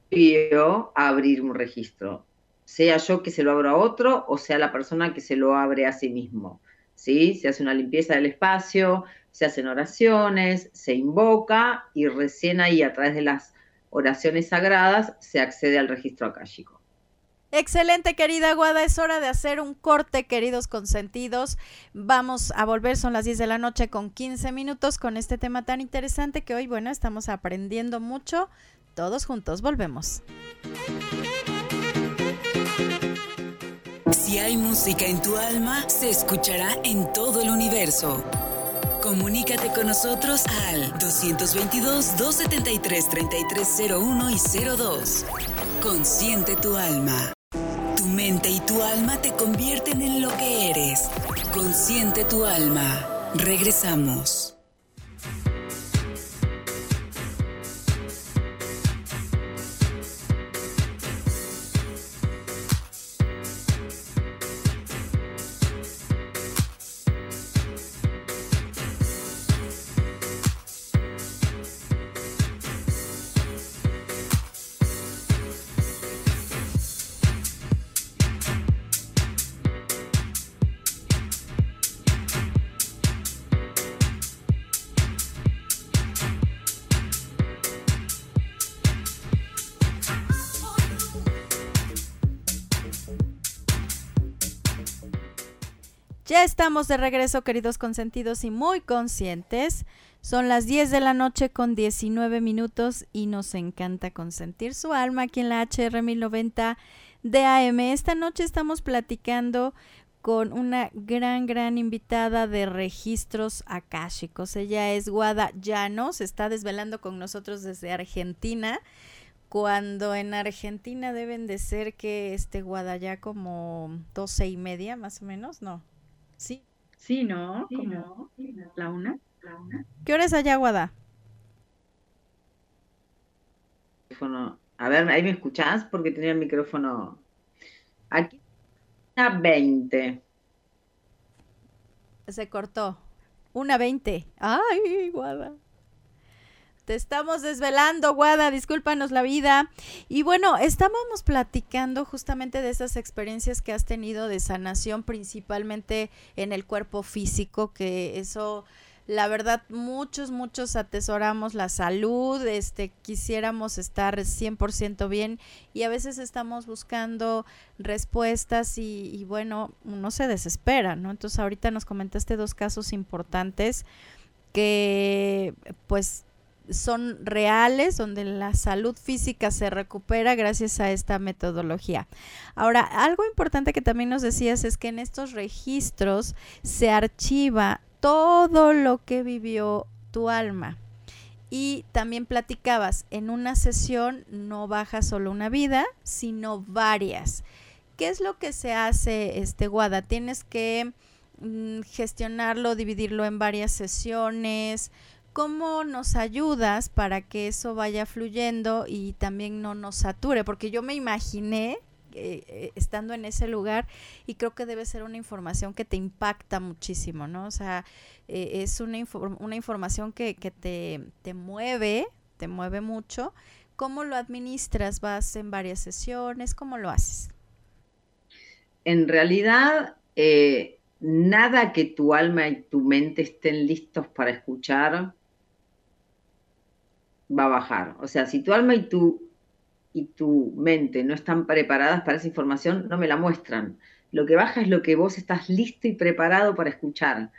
pidió abrir un registro, sea yo que se lo abro a otro o sea la persona que se lo abre a sí mismo. ¿sí? Se hace una limpieza del espacio, se hacen oraciones, se invoca y recién ahí a través de las oraciones sagradas se accede al registro akáshico. Excelente, querida Guada. Es hora de hacer un corte, queridos consentidos. Vamos a volver, son las 10 de la noche con 15 minutos con este tema tan interesante que hoy, bueno, estamos aprendiendo mucho todos juntos volvemos. Si hay música en tu alma, se escuchará en todo el universo. Comunícate con nosotros al 222-273-3301 y 02. Consciente tu alma. Tu mente y tu alma te convierten en lo que eres. Consciente tu alma. Regresamos. Estamos de regreso, queridos consentidos y muy conscientes. Son las 10 de la noche con 19 minutos y nos encanta consentir su alma aquí en la HR 1090 de AM. Esta noche estamos platicando con una gran, gran invitada de registros akáshicos. Ella es Guada Llanos, está desvelando con nosotros desde Argentina, cuando en Argentina deben de ser que este Guada ya como doce y media, más o menos, ¿no? Sí. Sí, ¿no? Como la una. ¿Qué hora es allá, Guada? A ver, ahí me escuchás porque tenía el micrófono. Aquí a 20. Se cortó. Una 20. Ay, Guada. Te estamos desvelando, Guada, discúlpanos la vida. Y bueno, estábamos platicando justamente de esas experiencias que has tenido de sanación, principalmente en el cuerpo físico, que eso la verdad muchos muchos atesoramos la salud, este quisiéramos estar 100% bien y a veces estamos buscando respuestas y, y, bueno, uno se desespera, ¿no? Entonces ahorita nos comentaste dos casos importantes que pues son reales, donde la salud física se recupera gracias a esta metodología. Ahora, algo importante que también nos decías es que en estos registros se archiva todo lo que vivió tu alma. Y también platicabas, en una sesión no baja solo una vida, sino varias. ¿Qué es lo que se hace, este Guada? Tienes que mm, gestionarlo, dividirlo en varias sesiones. ¿Cómo nos ayudas para que eso vaya fluyendo y también no nos sature? Porque yo me imaginé eh, estando en ese lugar y creo que debe ser una información que te impacta muchísimo, ¿no? O sea, eh, es una, una información que, que te, te, mueve, te mueve mucho. ¿Cómo lo administras? ¿Vas en varias sesiones? ¿Cómo lo haces? En realidad, eh, nada que tu alma y tu mente estén listos para escuchar va a bajar. O sea, si tu alma y tu y tu mente no están preparadas para esa información, no me la muestran. Lo que baja es lo que vos estás listo y preparado para escuchar.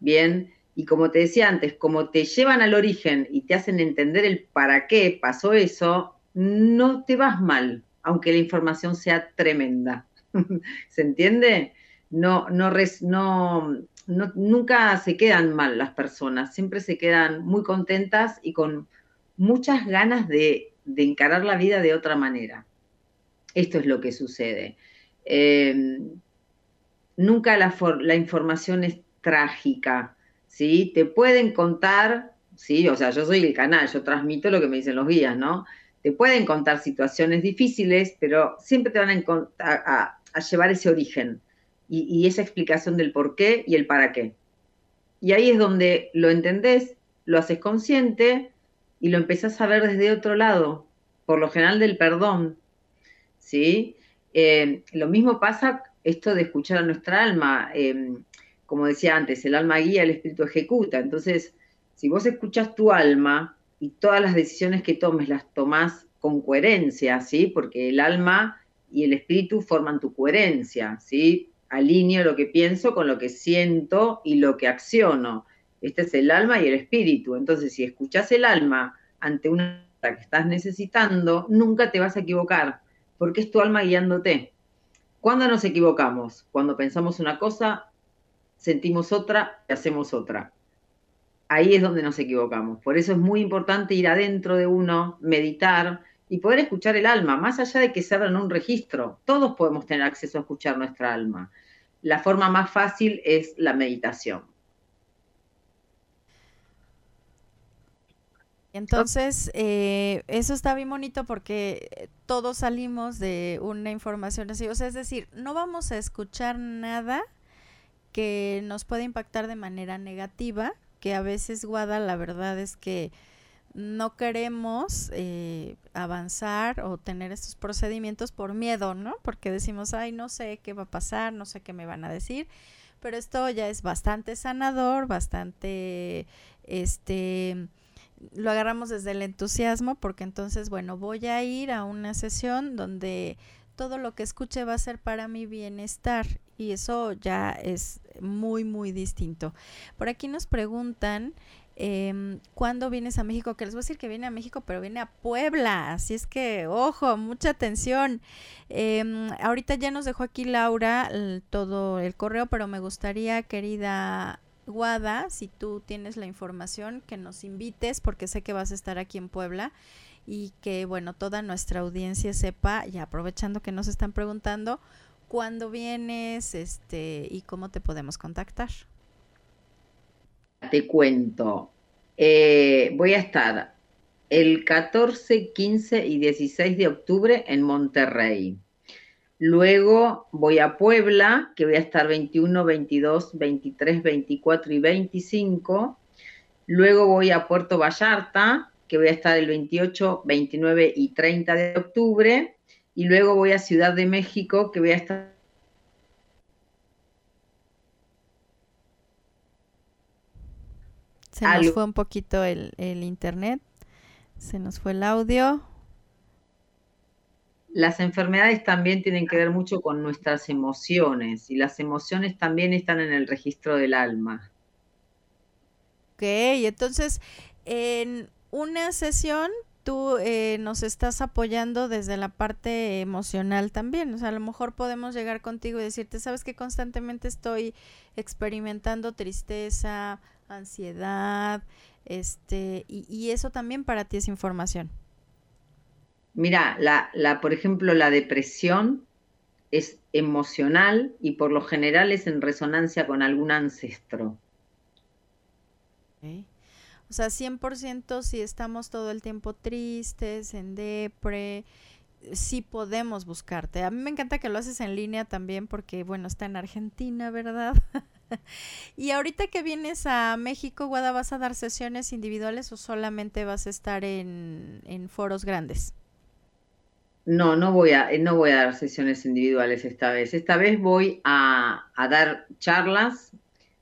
Bien, y como te decía antes, como te llevan al origen y te hacen entender el para qué pasó eso, no te vas mal, aunque la información sea tremenda. ¿Se entiende? No, no, res, no, no, nunca se quedan mal las personas, siempre se quedan muy contentas y con muchas ganas de encarar la vida de otra manera. Esto es lo que sucede. Eh, nunca la, información es trágica, ¿sí? Te pueden contar, ¿sí? O sea, yo soy el canal, yo transmito lo que me dicen los guías, ¿no? Te pueden contar situaciones difíciles, pero siempre te van a llevar ese origen y, y esa explicación del por qué y el para qué. Y ahí es donde lo entendés, lo haces consciente y lo empezás a ver desde otro lado, por lo general del perdón, ¿sí? Eh, lo mismo pasa esto de escuchar a nuestra alma, eh, como decía antes, el alma guía, el espíritu ejecuta, entonces, si vos escuchas tu alma y todas las decisiones que tomes las tomás con coherencia, ¿sí? Porque el alma y el espíritu forman tu coherencia, ¿sí? Alineo lo que pienso con lo que siento y lo que acciono. Este es el alma y el espíritu. Entonces, si escuchas el alma ante una que estás necesitando, nunca te vas a equivocar, porque es tu alma guiándote. ¿Cuándo nos equivocamos? Cuando pensamos una cosa, sentimos otra y hacemos otra. Ahí es donde nos equivocamos. Por eso es muy importante ir adentro de uno, meditar y poder escuchar el alma, más allá de que se abran un registro. Todos podemos tener acceso a escuchar nuestra alma. La forma más fácil es la meditación. Entonces, eh, eso está bien bonito porque todos salimos de una información así. O sea, es decir, no vamos a escuchar nada que nos pueda impactar de manera negativa, que a veces, Guada, la verdad es que no queremos eh, avanzar o tener estos procedimientos por miedo, ¿no? Porque decimos, ay, no sé qué va a pasar, no sé qué me van a decir, pero esto ya es bastante sanador, bastante, este, lo agarramos desde el entusiasmo porque entonces, bueno, voy a ir a una sesión donde todo lo que escuche va a ser para mi bienestar y eso ya es muy, muy distinto. Por aquí nos preguntan em, cuándo vienes a México, que les voy a decir que viene a México, pero viene a Puebla, así es que, ojo, mucha atención. Em, ahorita ya nos dejó aquí Laura todo el correo, pero me gustaría, querida Guada, si tú tienes la información, que nos invites, porque sé que vas a estar aquí en Puebla y que, bueno, toda nuestra audiencia sepa, y aprovechando que nos están preguntando, cuándo vienes este, y cómo te podemos contactar. Te cuento. Eh, voy a estar el 14, 15 y 16 de octubre en Monterrey. Luego voy a Puebla, que voy a estar 21, 22, 23, 24 y 25. Luego voy a Puerto Vallarta, que voy a estar el 28, 29 y 30 de octubre. Y luego voy a Ciudad de México, que voy a estar Se nos fue un poquito el, el internet, se nos fue el audio. Las enfermedades también tienen que ver mucho con nuestras emociones y las emociones también están en el registro del alma. Ok, entonces en una sesión tú eh, nos estás apoyando desde la parte emocional también. O sea, a lo mejor podemos llegar contigo y decirte, sabes que constantemente estoy experimentando tristeza, ansiedad, este, y, y eso también para ti es información. Mira, la, la, por ejemplo, la depresión es emocional y por lo general es en resonancia con algún ancestro. O sea, 100% si estamos todo el tiempo tristes, en depre, sí podemos buscarte. A mí me encanta que lo haces en línea también porque, bueno, está en Argentina, ¿verdad? y ahorita que vienes a México, Guada, ¿vas a dar sesiones individuales o solamente vas a estar en, en foros grandes? No, no voy a, no voy a dar sesiones individuales esta vez. Esta vez voy a, a dar charlas,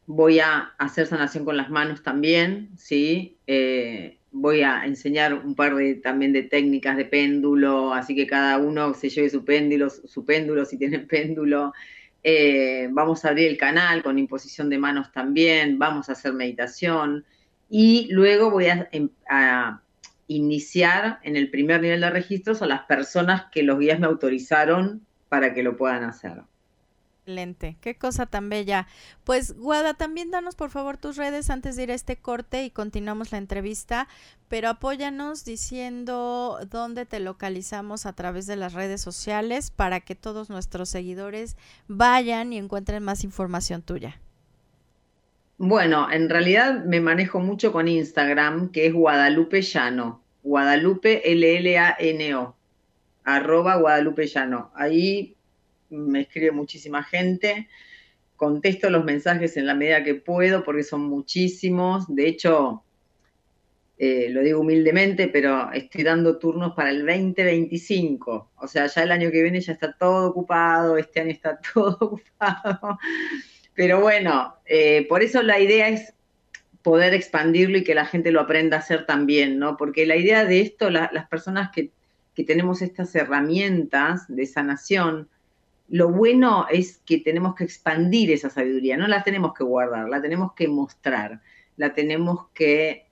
voy a hacer sanación con las manos también, ¿sí? Eh, voy a enseñar un par de también de técnicas de péndulo, así que cada uno se lleve su péndulo, su péndulo si tienen péndulo. Eh, vamos a abrir el canal con imposición de manos también, vamos a hacer meditación y luego voy a, em, a iniciar en el primer nivel de registros a las personas que los guías me autorizaron para que lo puedan hacer. Excelente, qué cosa tan bella. Pues Guada, también danos por favor tus redes antes de ir a este corte y continuamos la entrevista, pero apóyanos diciendo dónde te localizamos a través de las redes sociales para que todos nuestros seguidores vayan y encuentren más información tuya. Bueno, en realidad me manejo mucho con Instagram, que es Guadalupe Llano, Guadalupe L-L-A-N-O, arroba Guadalupe Llano. Ahí me escribe muchísima gente, contesto los mensajes en la medida que puedo porque son muchísimos. De hecho, eh, lo digo humildemente, pero estoy dando turnos para el 2025. O sea, ya el año que viene ya está todo ocupado, este año está todo ocupado. Pero bueno, eh, por eso la idea es poder expandirlo y que la gente lo aprenda a hacer también, ¿no? Porque la idea de esto, la, las personas que, que tenemos estas herramientas de sanación, lo bueno es que tenemos que expandir esa sabiduría, no la tenemos que guardar, la tenemos que mostrar, la tenemos que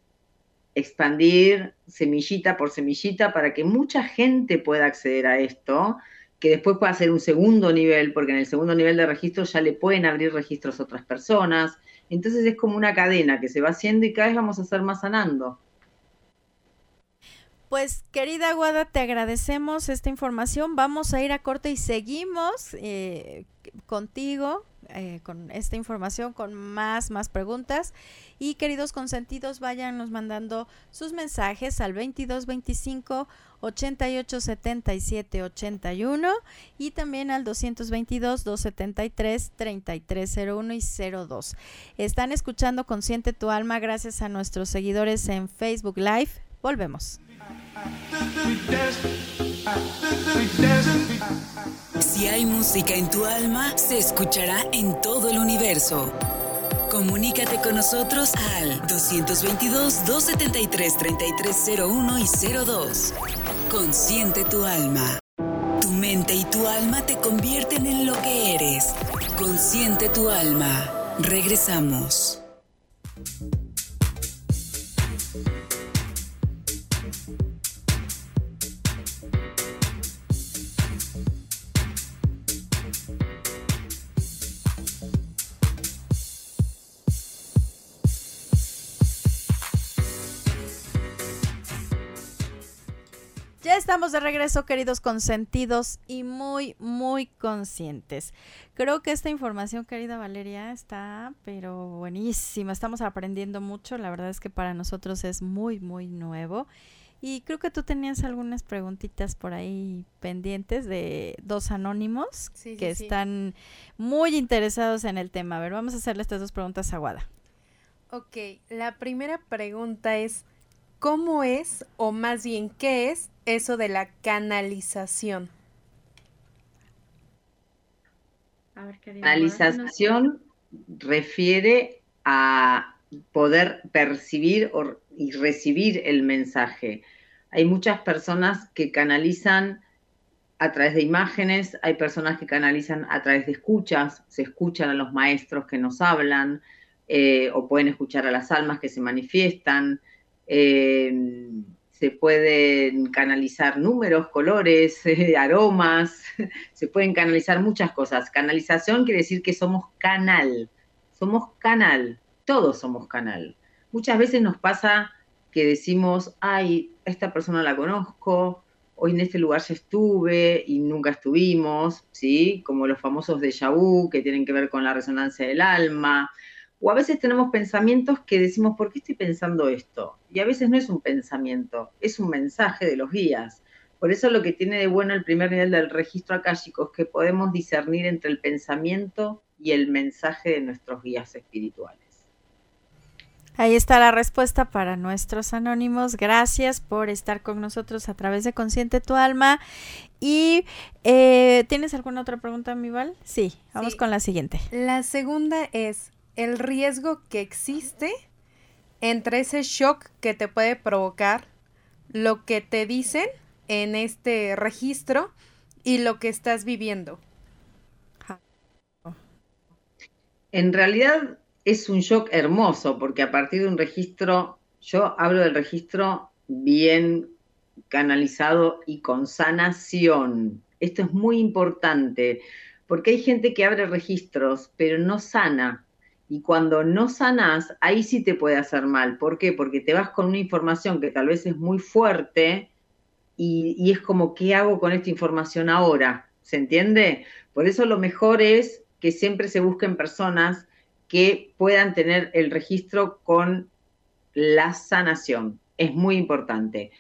expandir semillita por semillita para que mucha gente pueda acceder a esto, que después pueda ser un segundo nivel, porque en el segundo nivel de registro ya le pueden abrir registros a otras personas. Entonces es como una cadena que se va haciendo y cada vez vamos a ser más sanando. Pues querida Guada, te agradecemos esta información. Vamos a ir a corte y seguimos eh, contigo eh, con esta información, con más, más preguntas. Y queridos consentidos, váyanos mandando sus mensajes al 2225 88 77 81 y también al 222 273 3301 y 02. Están escuchando Consciente tu alma gracias a nuestros seguidores en Facebook Live. Volvemos. Si hay música en tu alma, se escuchará en todo el universo. Comunícate con nosotros al 222-273-3301 y 02. Consciente tu alma. Tu mente y tu alma te convierten en lo que eres. Consciente tu alma. Regresamos. Ya estamos de regreso, queridos consentidos y muy, muy conscientes. Creo que esta información, querida Valeria, está, pero buenísima. Estamos aprendiendo mucho. La verdad es que para nosotros es muy, muy nuevo. Y creo que tú tenías algunas preguntitas por ahí pendientes de dos anónimos Sí, que sí. están muy interesados en el tema. A ver, vamos a hacerle estas dos preguntas a Guada. Ok, la primera pregunta es, ¿cómo es, o más bien, qué es eso de la canalización? A ver, querida Guada, ¿sí nos- Canalización refiere a poder percibir o- y recibir el mensaje. Hay muchas personas que canalizan a través de imágenes, hay personas que canalizan a través de escuchas, se escuchan a los maestros que nos hablan, eh, o pueden escuchar a las almas que se manifiestan, eh, se pueden canalizar números, colores, eh, aromas, se pueden canalizar muchas cosas. Canalización quiere decir que somos canal, somos canal, todos somos canal. Muchas veces nos pasa que decimos, ay, esta persona la conozco, hoy en este lugar ya estuve y nunca estuvimos, ¿sí? Como los famosos déjà vu que tienen que ver con la resonancia del alma. O a veces tenemos pensamientos que decimos, ¿por qué estoy pensando esto? Y a veces no es un pensamiento, es un mensaje de los guías. Por eso lo que tiene de bueno el primer nivel del registro akáshico es que podemos discernir entre el pensamiento y el mensaje de nuestros guías espirituales. Ahí está la respuesta para nuestros anónimos. Gracias por estar con nosotros a través de Consciente tu Alma. Y eh, ¿tienes alguna otra pregunta, Mival? Sí, vamos Sí. con la siguiente. La segunda es el riesgo que existe entre ese shock que te puede provocar lo que te dicen en este registro y lo que estás viviendo. En realidad es un shock hermoso, porque a partir de un registro, yo hablo del registro bien canalizado y con sanación. Esto es muy importante, porque hay gente que abre registros, pero no sana. Y cuando no sanas, ahí sí te puede hacer mal. ¿Por qué? Porque te vas con una información que tal vez es muy fuerte y, y es como, ¿qué hago con esta información ahora? ¿Se entiende? Por eso lo mejor es que siempre se busquen personas que puedan tener el registro con la sanación. Es muy importante.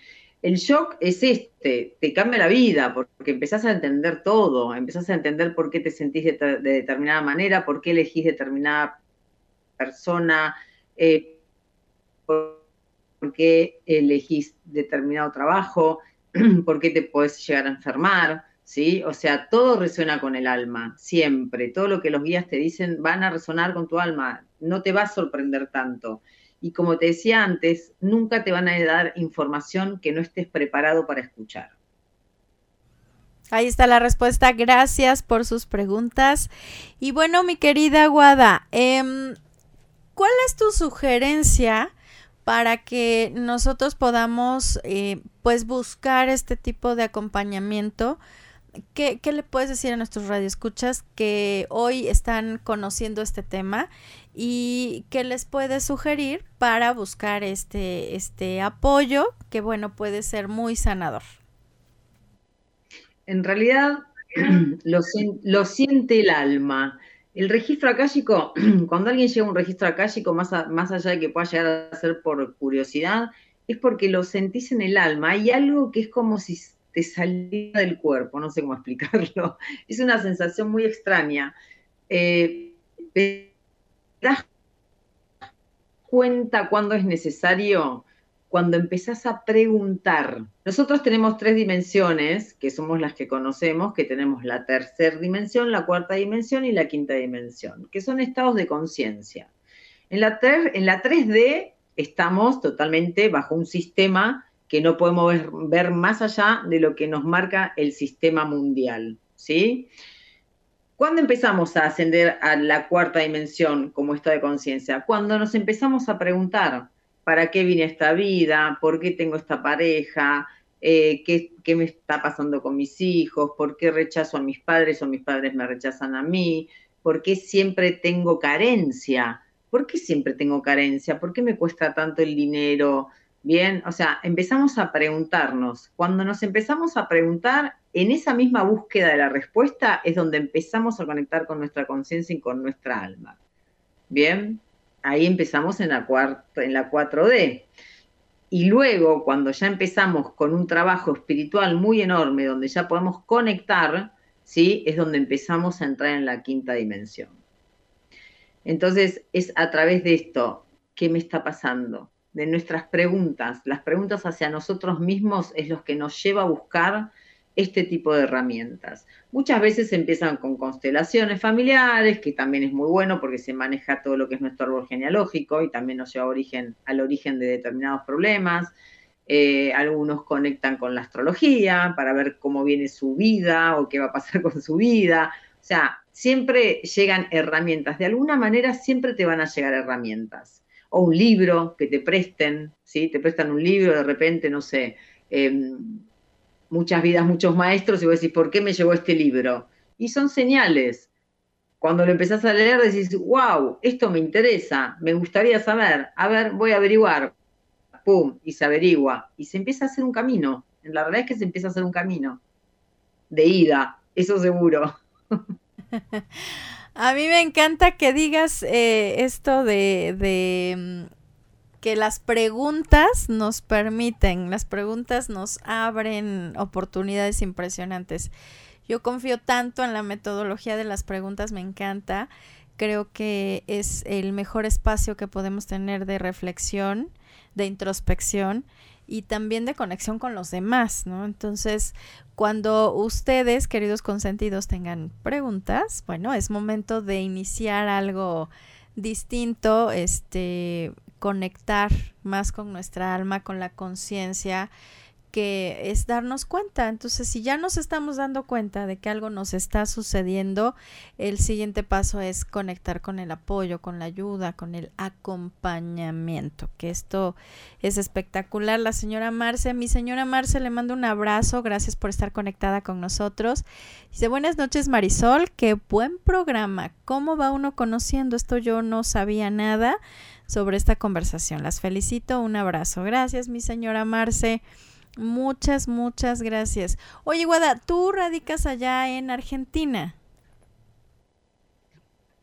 El shock es este, te cambia la vida porque empezás a entender todo, empezás a entender por qué te sentís de, de determinada manera, por qué elegís determinada persona, eh, por, qué elegís determinado trabajo, por qué te podés llegar a enfermar, ¿sí? O sea, todo resuena con el alma, siempre. Todo lo que los guías te dicen van a resonar con tu alma, no te va a sorprender tanto. Y como te decía antes, nunca te van a dar información que no estés preparado para escuchar. Ahí está la respuesta. Gracias por sus preguntas. Y bueno, mi querida Guada, eh, ¿cuál es tu sugerencia para que nosotros podamos eh, pues buscar este tipo de acompañamiento? ¿Qué, ¿Qué, le puedes decir a nuestros radioescuchas que hoy están conociendo este tema y qué les puedes sugerir para buscar este, este apoyo que, bueno, puede ser muy sanador? En realidad, lo, lo siente el alma. El registro acálico, cuando alguien llega a un registro acálico, más, más allá de que pueda llegar a ser por curiosidad, es porque lo sentís en el alma. Hay algo que es como si te saliera del cuerpo, no sé cómo explicarlo. Es una sensación muy extraña. Eh, ¿Te das cuenta cuando es necesario? Cuando empezás a preguntar. Nosotros tenemos tres dimensiones, que somos las que conocemos, que tenemos la tercera dimensión, la cuarta dimensión y la quinta dimensión, que son estados de conciencia. En la, en la 3D estamos totalmente bajo un sistema que no podemos ver, más allá de lo que nos marca el sistema mundial, ¿sí? ¿Cuándo empezamos a ascender a la cuarta dimensión como estado de conciencia? Cuando nos empezamos a preguntar, ¿para qué vine esta vida? ¿Por qué tengo esta pareja? Eh, ¿qué, ¿Qué me está pasando con mis hijos? ¿Por qué rechazo a mis padres o mis padres me rechazan a mí? ¿Por qué siempre tengo carencia? ¿Por qué siempre tengo carencia? ¿Por qué me cuesta tanto el dinero? Bien, o sea, empezamos a preguntarnos. Cuando nos empezamos a preguntar, en esa misma búsqueda de la respuesta es donde empezamos a conectar con nuestra conciencia y con nuestra alma. Bien, ahí empezamos en la, en la 4D. Y luego, cuando ya empezamos con un trabajo espiritual muy enorme, donde ya podemos conectar, ¿sí? es donde empezamos a entrar en la quinta dimensión. Entonces, es a través de esto, ¿qué me está pasando? De nuestras preguntas, las preguntas hacia nosotros mismos es lo que nos lleva a buscar este tipo de herramientas. Muchas veces empiezan con constelaciones familiares, que también es muy bueno porque se maneja todo lo que es nuestro árbol genealógico y también nos lleva origen, al origen de determinados problemas. Eh, algunos conectan con la astrología para ver cómo viene su vida o qué va a pasar con su vida. O sea, siempre llegan herramientas. De alguna manera siempre te van a llegar herramientas. O un libro que te presten, ¿sí? Te prestan un libro, de repente, no sé, eh, muchas vidas, muchos maestros, y vos decís, ¿por qué me llegó este libro? Y son señales. Cuando lo empezás a leer decís, wow, esto me interesa, me gustaría saber, a ver, voy a averiguar. Pum, y se averigua. Y se empieza a hacer un camino. La realidad es que se empieza a hacer un camino de ida, eso seguro. A mí me encanta que digas eh, esto de, de mm, que las preguntas nos permiten, las preguntas nos abren oportunidades impresionantes. Yo confío tanto en la metodología de las preguntas, me encanta. Creo que es el mejor espacio que podemos tener de reflexión, de introspección y también de conexión con los demás, ¿no? Entonces, cuando ustedes, queridos consentidos, tengan preguntas, bueno, es momento de iniciar algo distinto, este, conectar más con nuestra alma, con la conciencia, que es darnos cuenta. Entonces, si ya nos estamos dando cuenta de que algo nos está sucediendo, el siguiente paso es conectar con el apoyo, con la ayuda, con el acompañamiento, que esto es espectacular. La señora Marce, mi señora Marce, le mando un abrazo, gracias por estar conectada con nosotros. Dice, buenas noches Marisol, qué buen programa. ¿Cómo va uno conociendo esto? Yo no sabía nada sobre esta conversación. Las felicito, un abrazo. Gracias, mi señora Marce. Muchas, muchas gracias. Oye, Guada, tú radicas allá en Argentina.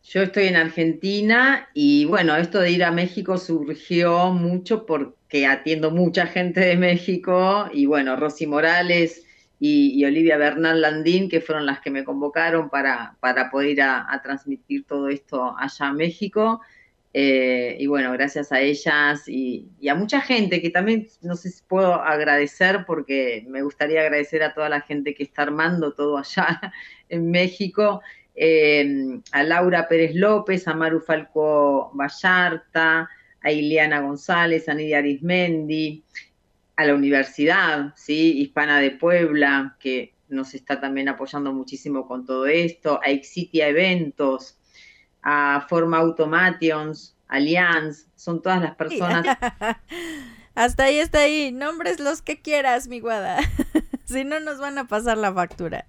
Yo estoy en Argentina y bueno, esto de ir a México surgió mucho porque atiendo mucha gente de México y bueno, Rosy Morales y, Olivia Bernal Landín, que fueron las que me convocaron para, para poder ir a transmitir todo esto allá a México. Eh, y bueno, gracias a ellas y, a mucha gente que también no sé si puedo agradecer porque me gustaría agradecer a toda la gente que está armando todo allá en México, eh, a Laura Pérez López, a Maru Falco Vallarta, a Ileana González, a Nidia Arismendi, a la Universidad ¿sí? Hispana de Puebla, que nos está también apoyando muchísimo con todo esto, a Exitia Eventos, a Forma Automations, Allianz, son todas las personas. hasta ahí, hasta ahí. Nombres los que quieras, mi guada. si no, nos van a pasar la factura.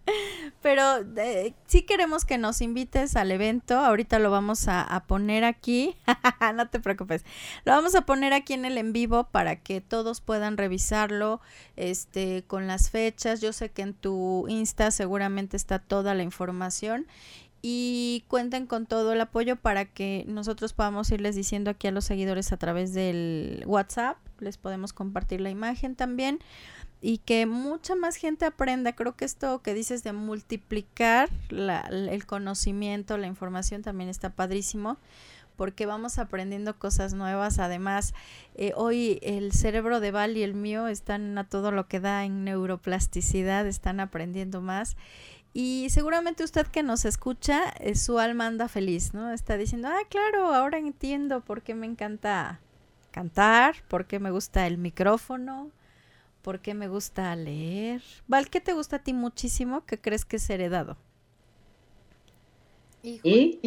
Pero eh, sí queremos que nos invites al evento. Ahorita lo vamos a, a poner aquí. no te preocupes. Lo vamos a poner aquí en el en vivo para que todos puedan revisarlo este, con las fechas. Yo sé que en tu Insta seguramente está toda la información y cuenten con todo el apoyo para que nosotros podamos irles diciendo aquí a los seguidores a través del WhatsApp, les podemos compartir la imagen también y que mucha más gente aprenda. Creo que esto que dices de multiplicar la, el conocimiento, la información también está padrísimo porque vamos aprendiendo cosas nuevas. Además, eh, hoy el cerebro de Val y el mío están a todo lo que da en neuroplasticidad, están aprendiendo más y seguramente usted que nos escucha, eh, su alma anda feliz, ¿no? Está diciendo, ah, claro, ahora entiendo por qué me encanta cantar, por qué me gusta el micrófono, por qué me gusta leer. Val, ¿qué te gusta a ti muchísimo que crees que es heredado? ¿Qué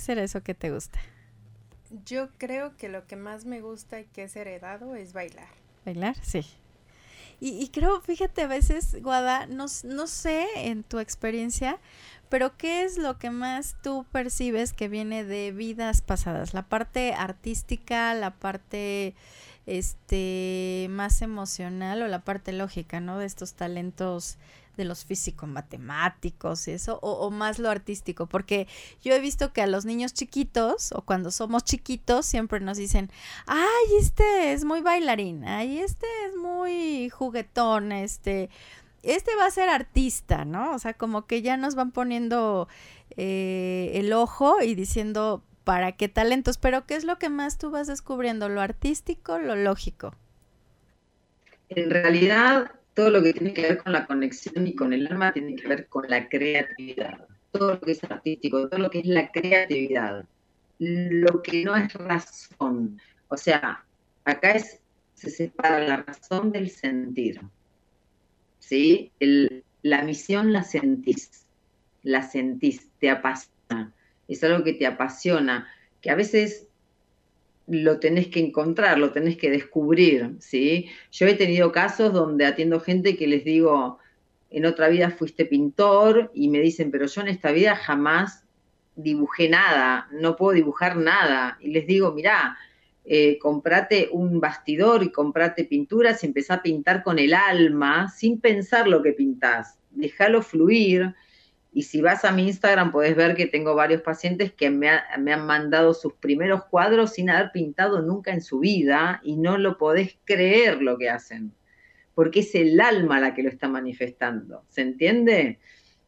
será eso que te gusta? Yo creo que lo que más me gusta y que es heredado es bailar. ¿Bailar? Sí. Y, y creo, fíjate, a veces, Guada, no, no sé en tu experiencia, pero ¿qué es lo que más tú percibes que viene de vidas pasadas? La parte artística, la parte este más emocional o la parte lógica, ¿no? De estos talentos de los físico-matemáticos y eso, o, más lo artístico, porque yo he visto que a los niños chiquitos, o cuando somos chiquitos, siempre nos dicen, ay, este es muy bailarín, ay, este es muy juguetón, este, este va a ser artista, ¿no? O sea, como que ya nos van poniendo eh, el ojo y diciendo para qué talentos, pero ¿qué es lo que más tú vas descubriendo? ¿Lo artístico, lo lógico? En realidad, todo lo que tiene que ver con la conexión y con el alma tiene que ver con la creatividad. Todo lo que es artístico, todo lo que es la creatividad. Lo que no es razón. O sea, acá es, se separa la razón del sentir. ¿Sí? La misión la sentís. La sentís, te apasiona. Es algo que te apasiona, que a veces lo tenés que encontrar, lo tenés que descubrir, ¿sí? Yo he tenido casos donde atiendo gente que les digo, en otra vida fuiste pintor y me dicen, pero yo en esta vida jamás dibujé nada, no puedo dibujar nada. Y les digo, mirá, eh, comprate un bastidor y comprate pinturas y empezá a pintar con el alma sin pensar lo que pintás. Déjalo fluir. Y si vas a mi Instagram podés ver que tengo varios pacientes que me, me han mandado sus primeros cuadros sin haber pintado nunca en su vida y no lo podés creer lo que hacen, porque es el alma la que lo está manifestando, ¿se entiende?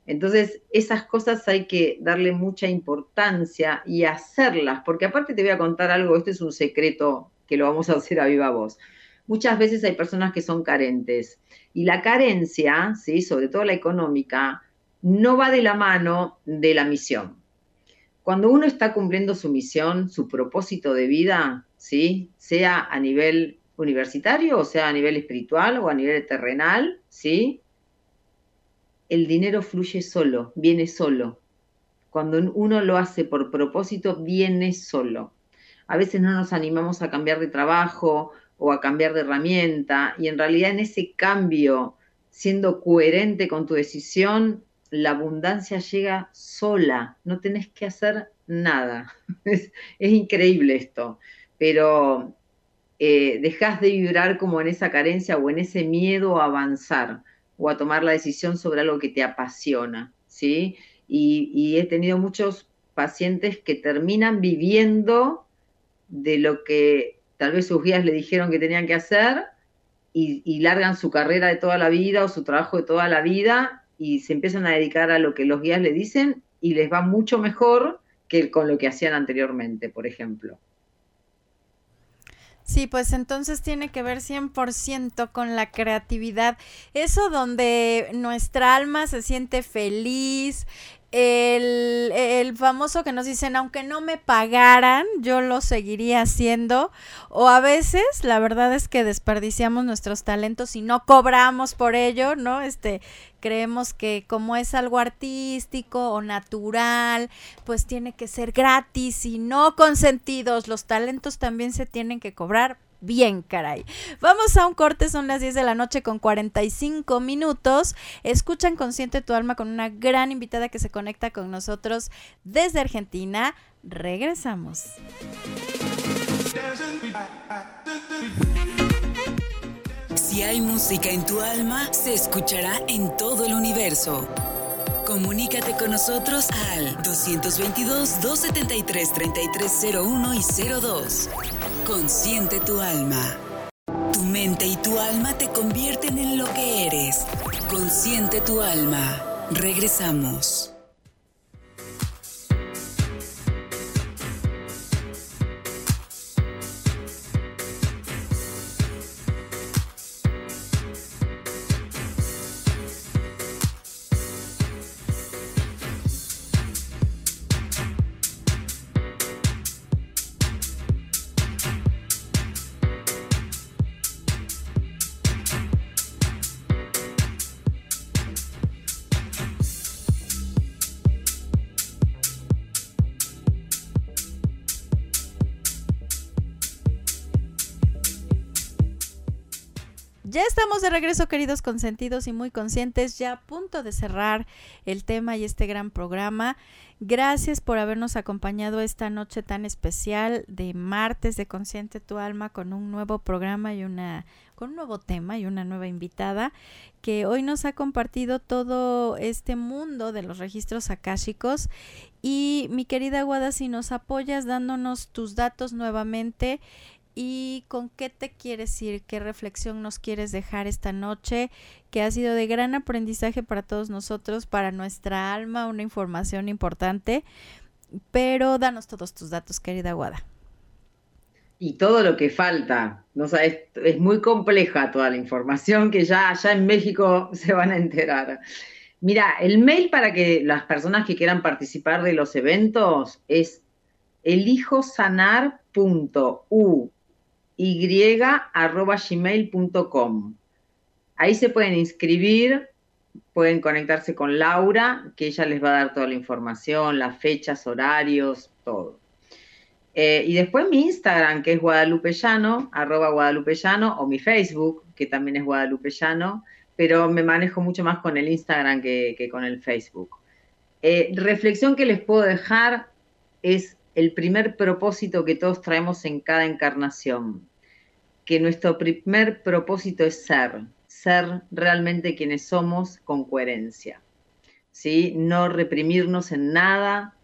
Entonces, esas cosas hay que darle mucha importancia y hacerlas, porque aparte te voy a contar algo, este es un secreto que lo vamos a hacer a viva voz. Muchas veces hay personas que son carentes y la carencia, ¿sí? sobre todo la económica, no va de la mano de la misión. Cuando uno está cumpliendo su misión, su propósito de vida, ¿sí? sea a nivel universitario, o sea a nivel espiritual o a nivel terrenal, ¿sí? el dinero fluye solo, viene solo. Cuando uno lo hace por propósito, viene solo. A veces no nos animamos a cambiar de trabajo o a cambiar de herramienta y en realidad en ese cambio, siendo coherente con tu decisión, la abundancia llega sola, no tenés que hacer nada. Es, increíble esto, pero eh, de vibrar como en esa carencia o en ese miedo a avanzar o a tomar la decisión sobre algo que te apasiona, ¿sí? Y, he tenido muchos pacientes que terminan viviendo de lo que tal vez sus guías le dijeron que tenían que hacer y largan su carrera de toda la vida o su trabajo de toda la vida y se empiezan a dedicar a lo que los guías le dicen y les va mucho mejor que con lo que hacían anteriormente, por ejemplo. Sí, pues entonces tiene que ver 100% con la creatividad. Eso donde nuestra alma se siente feliz. El, el famoso que nos dicen, aunque no me pagaran, yo lo seguiría haciendo. O a veces, la verdad es que desperdiciamos nuestros talentos y no cobramos por ello, ¿no? Este, creemos que como es algo artístico o natural, pues tiene que ser gratis y no consentidos. Los talentos también se tienen que cobrar bien, caray. Vamos a un corte, son las 10 de la noche con 45 minutos. Escuchan Consciente tu alma con una gran invitada que se conecta con nosotros desde Argentina. Regresamos. Si hay música en tu alma, se escuchará en todo el universo. Comunícate con nosotros al 222-273-3301 y 02. Consciente tu alma. Tu mente y tu alma te convierten en lo que eres. Consciente tu alma. Regresamos. De regreso, queridos consentidos y muy conscientes, ya a punto de cerrar el tema y este gran programa. Gracias por habernos acompañado esta noche tan especial de martes de Consciente tu Alma con un nuevo programa y una con un nuevo tema y una nueva invitada que hoy nos ha compartido todo este mundo de los registros akáshicos y mi querida Guada si nos apoyas dándonos tus datos nuevamente y con qué te quieres ir, qué reflexión nos quieres dejar esta noche, que ha sido de gran aprendizaje para todos nosotros, para nuestra alma, una información importante. Pero danos todos tus datos, querida Guada. Y todo lo que falta, ¿no? O es, muy compleja toda la información que ya allá en México se van a enterar. Mira, el mail para que las personas que quieran participar de los eventos es elijosanar.u y.gmail.com. Ahí se pueden inscribir, pueden conectarse con Laura, que ella les va a dar toda la información, las fechas, horarios, todo. Eh, y después mi Instagram, que es guadalupellano, arroba guadalupellano, o mi Facebook, que también es guadalupellano, pero me manejo mucho más con el Instagram que, con el Facebook. Eh, reflexión que les puedo dejar es el primer propósito que todos traemos en cada encarnación, que nuestro primer propósito es ser, ser realmente quienes somos con coherencia, ¿sí? No reprimirnos en nada,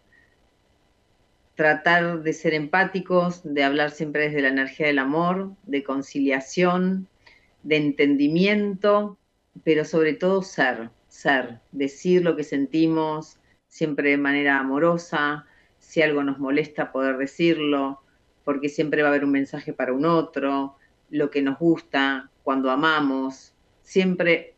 tratar de ser empáticos, de hablar siempre desde la energía del amor, de conciliación, de entendimiento, pero sobre todo ser, ser, decir lo que sentimos siempre de manera amorosa, si algo nos molesta poder decirlo, porque siempre va a haber un mensaje para un otro, lo que nos gusta, cuando amamos, siempre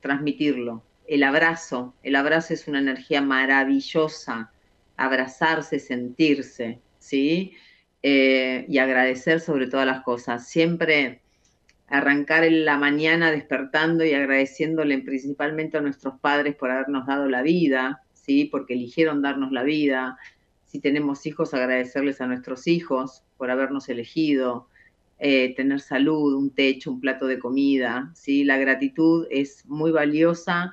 transmitirlo. El abrazo, el abrazo es una energía maravillosa, abrazarse, sentirse, ¿sí? Eh, y agradecer sobre todas las cosas. Siempre arrancar en la mañana despertando y agradeciéndole principalmente a nuestros padres por habernos dado la vida, ¿sí? Porque eligieron darnos la vida, si tenemos hijos, agradecerles a nuestros hijos por habernos elegido, eh, tener salud, un techo, un plato de comida, ¿sí? La gratitud es muy valiosa,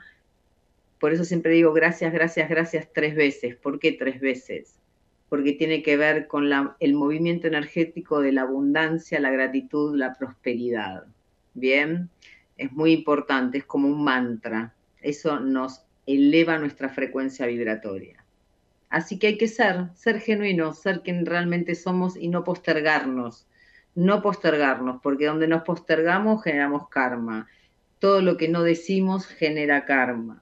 por eso siempre digo gracias, gracias, gracias tres veces. ¿Por qué tres veces? Porque tiene que ver con el movimiento energético de la abundancia, la gratitud, la prosperidad. Bien, es muy importante, es como un mantra. Eso nos eleva nuestra frecuencia vibratoria. Así que hay que ser, ser genuinos, ser quien realmente somos y no postergarnos, no postergarnos, porque donde nos postergamos generamos karma. Todo lo que no decimos genera karma.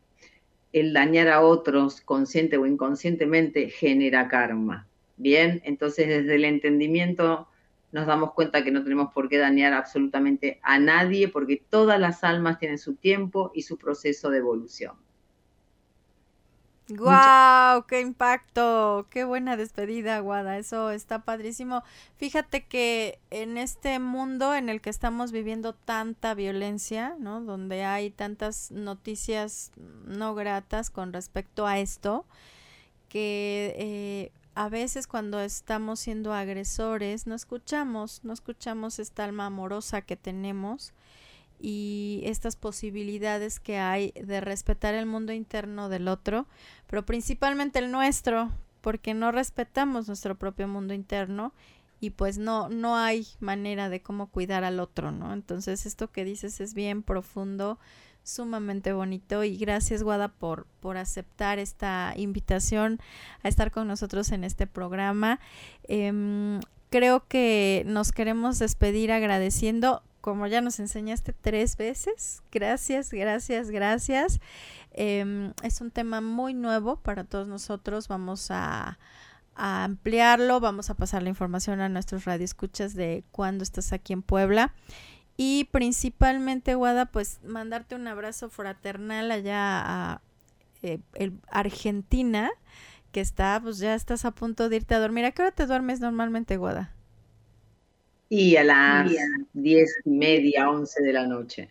El dañar a otros, consciente o inconscientemente, genera karma. Bien, entonces desde el entendimiento nos damos cuenta que no tenemos por qué dañar absolutamente a nadie, porque todas las almas tienen su tiempo y su proceso de evolución. ¡Guau! ¡Qué impacto! ¡Qué buena despedida, Guada! Eso está padrísimo. Fíjate que en este mundo en el que estamos viviendo tanta violencia, ¿no? Donde hay tantas noticias no gratas con respecto a esto, que eh, a veces cuando estamos siendo agresores no escuchamos, no escuchamos esta alma amorosa que tenemos y estas posibilidades que hay de respetar el mundo interno del otro, pero principalmente el nuestro, porque no respetamos nuestro propio mundo interno y pues no no hay manera de cómo cuidar al otro, ¿no? Entonces, esto que dices es bien profundo, sumamente bonito y gracias Guada por por aceptar esta invitación a estar con nosotros en este programa. Em, creo que nos queremos despedir agradeciendo como ya nos enseñaste tres veces. Gracias, gracias, gracias. Em, es un tema muy nuevo para todos nosotros. Vamos a, ampliarlo, vamos a pasar la información a nuestros radioescuchas de cuando estás aquí en Puebla. Y principalmente, Guada, pues mandarte un abrazo fraternal allá a eh, Argentina, que está, pues ya estás a punto de irte a dormir. ¿A qué hora te duermes normalmente, Guada? Y a las diez y media, once de la noche.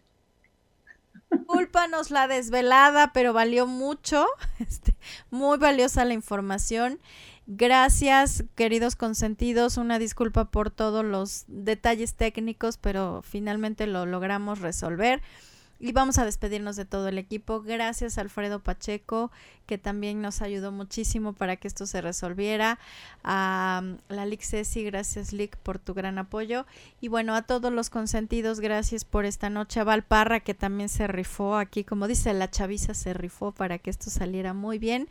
Discúlpanos la desvelada, pero valió mucho. Este, muy valiosa la información. Gracias, queridos consentidos. Una disculpa por todos los detalles técnicos, pero finalmente lo logramos resolver. Y vamos a despedirnos de todo el equipo. Gracias Alfredo Pacheco, que también nos ayudó muchísimo para que esto se resolviera. A la Lic Ceci, gracias Lic por tu gran apoyo. Y bueno, a todos los consentidos, gracias por esta noche. A Valparra, que también se rifó aquí, como dice la chaviza, se rifó para que esto saliera muy bien.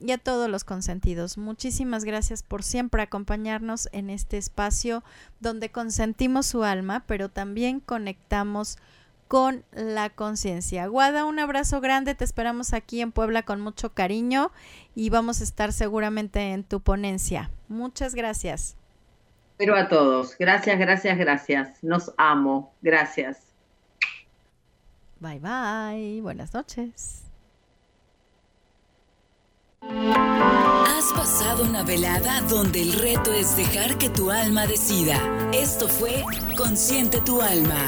Y a todos los consentidos, muchísimas gracias por siempre acompañarnos en este espacio donde consentimos su alma, pero también conectamos con la conciencia. Guada, un abrazo grande, te esperamos aquí en Puebla con mucho cariño y vamos a estar seguramente en tu ponencia. Muchas gracias. Pero a todos, gracias, gracias, gracias. Nos amo, gracias. Bye bye, buenas noches. Has pasado una velada donde el reto es dejar que tu alma decida. Esto fue Consciente tu alma.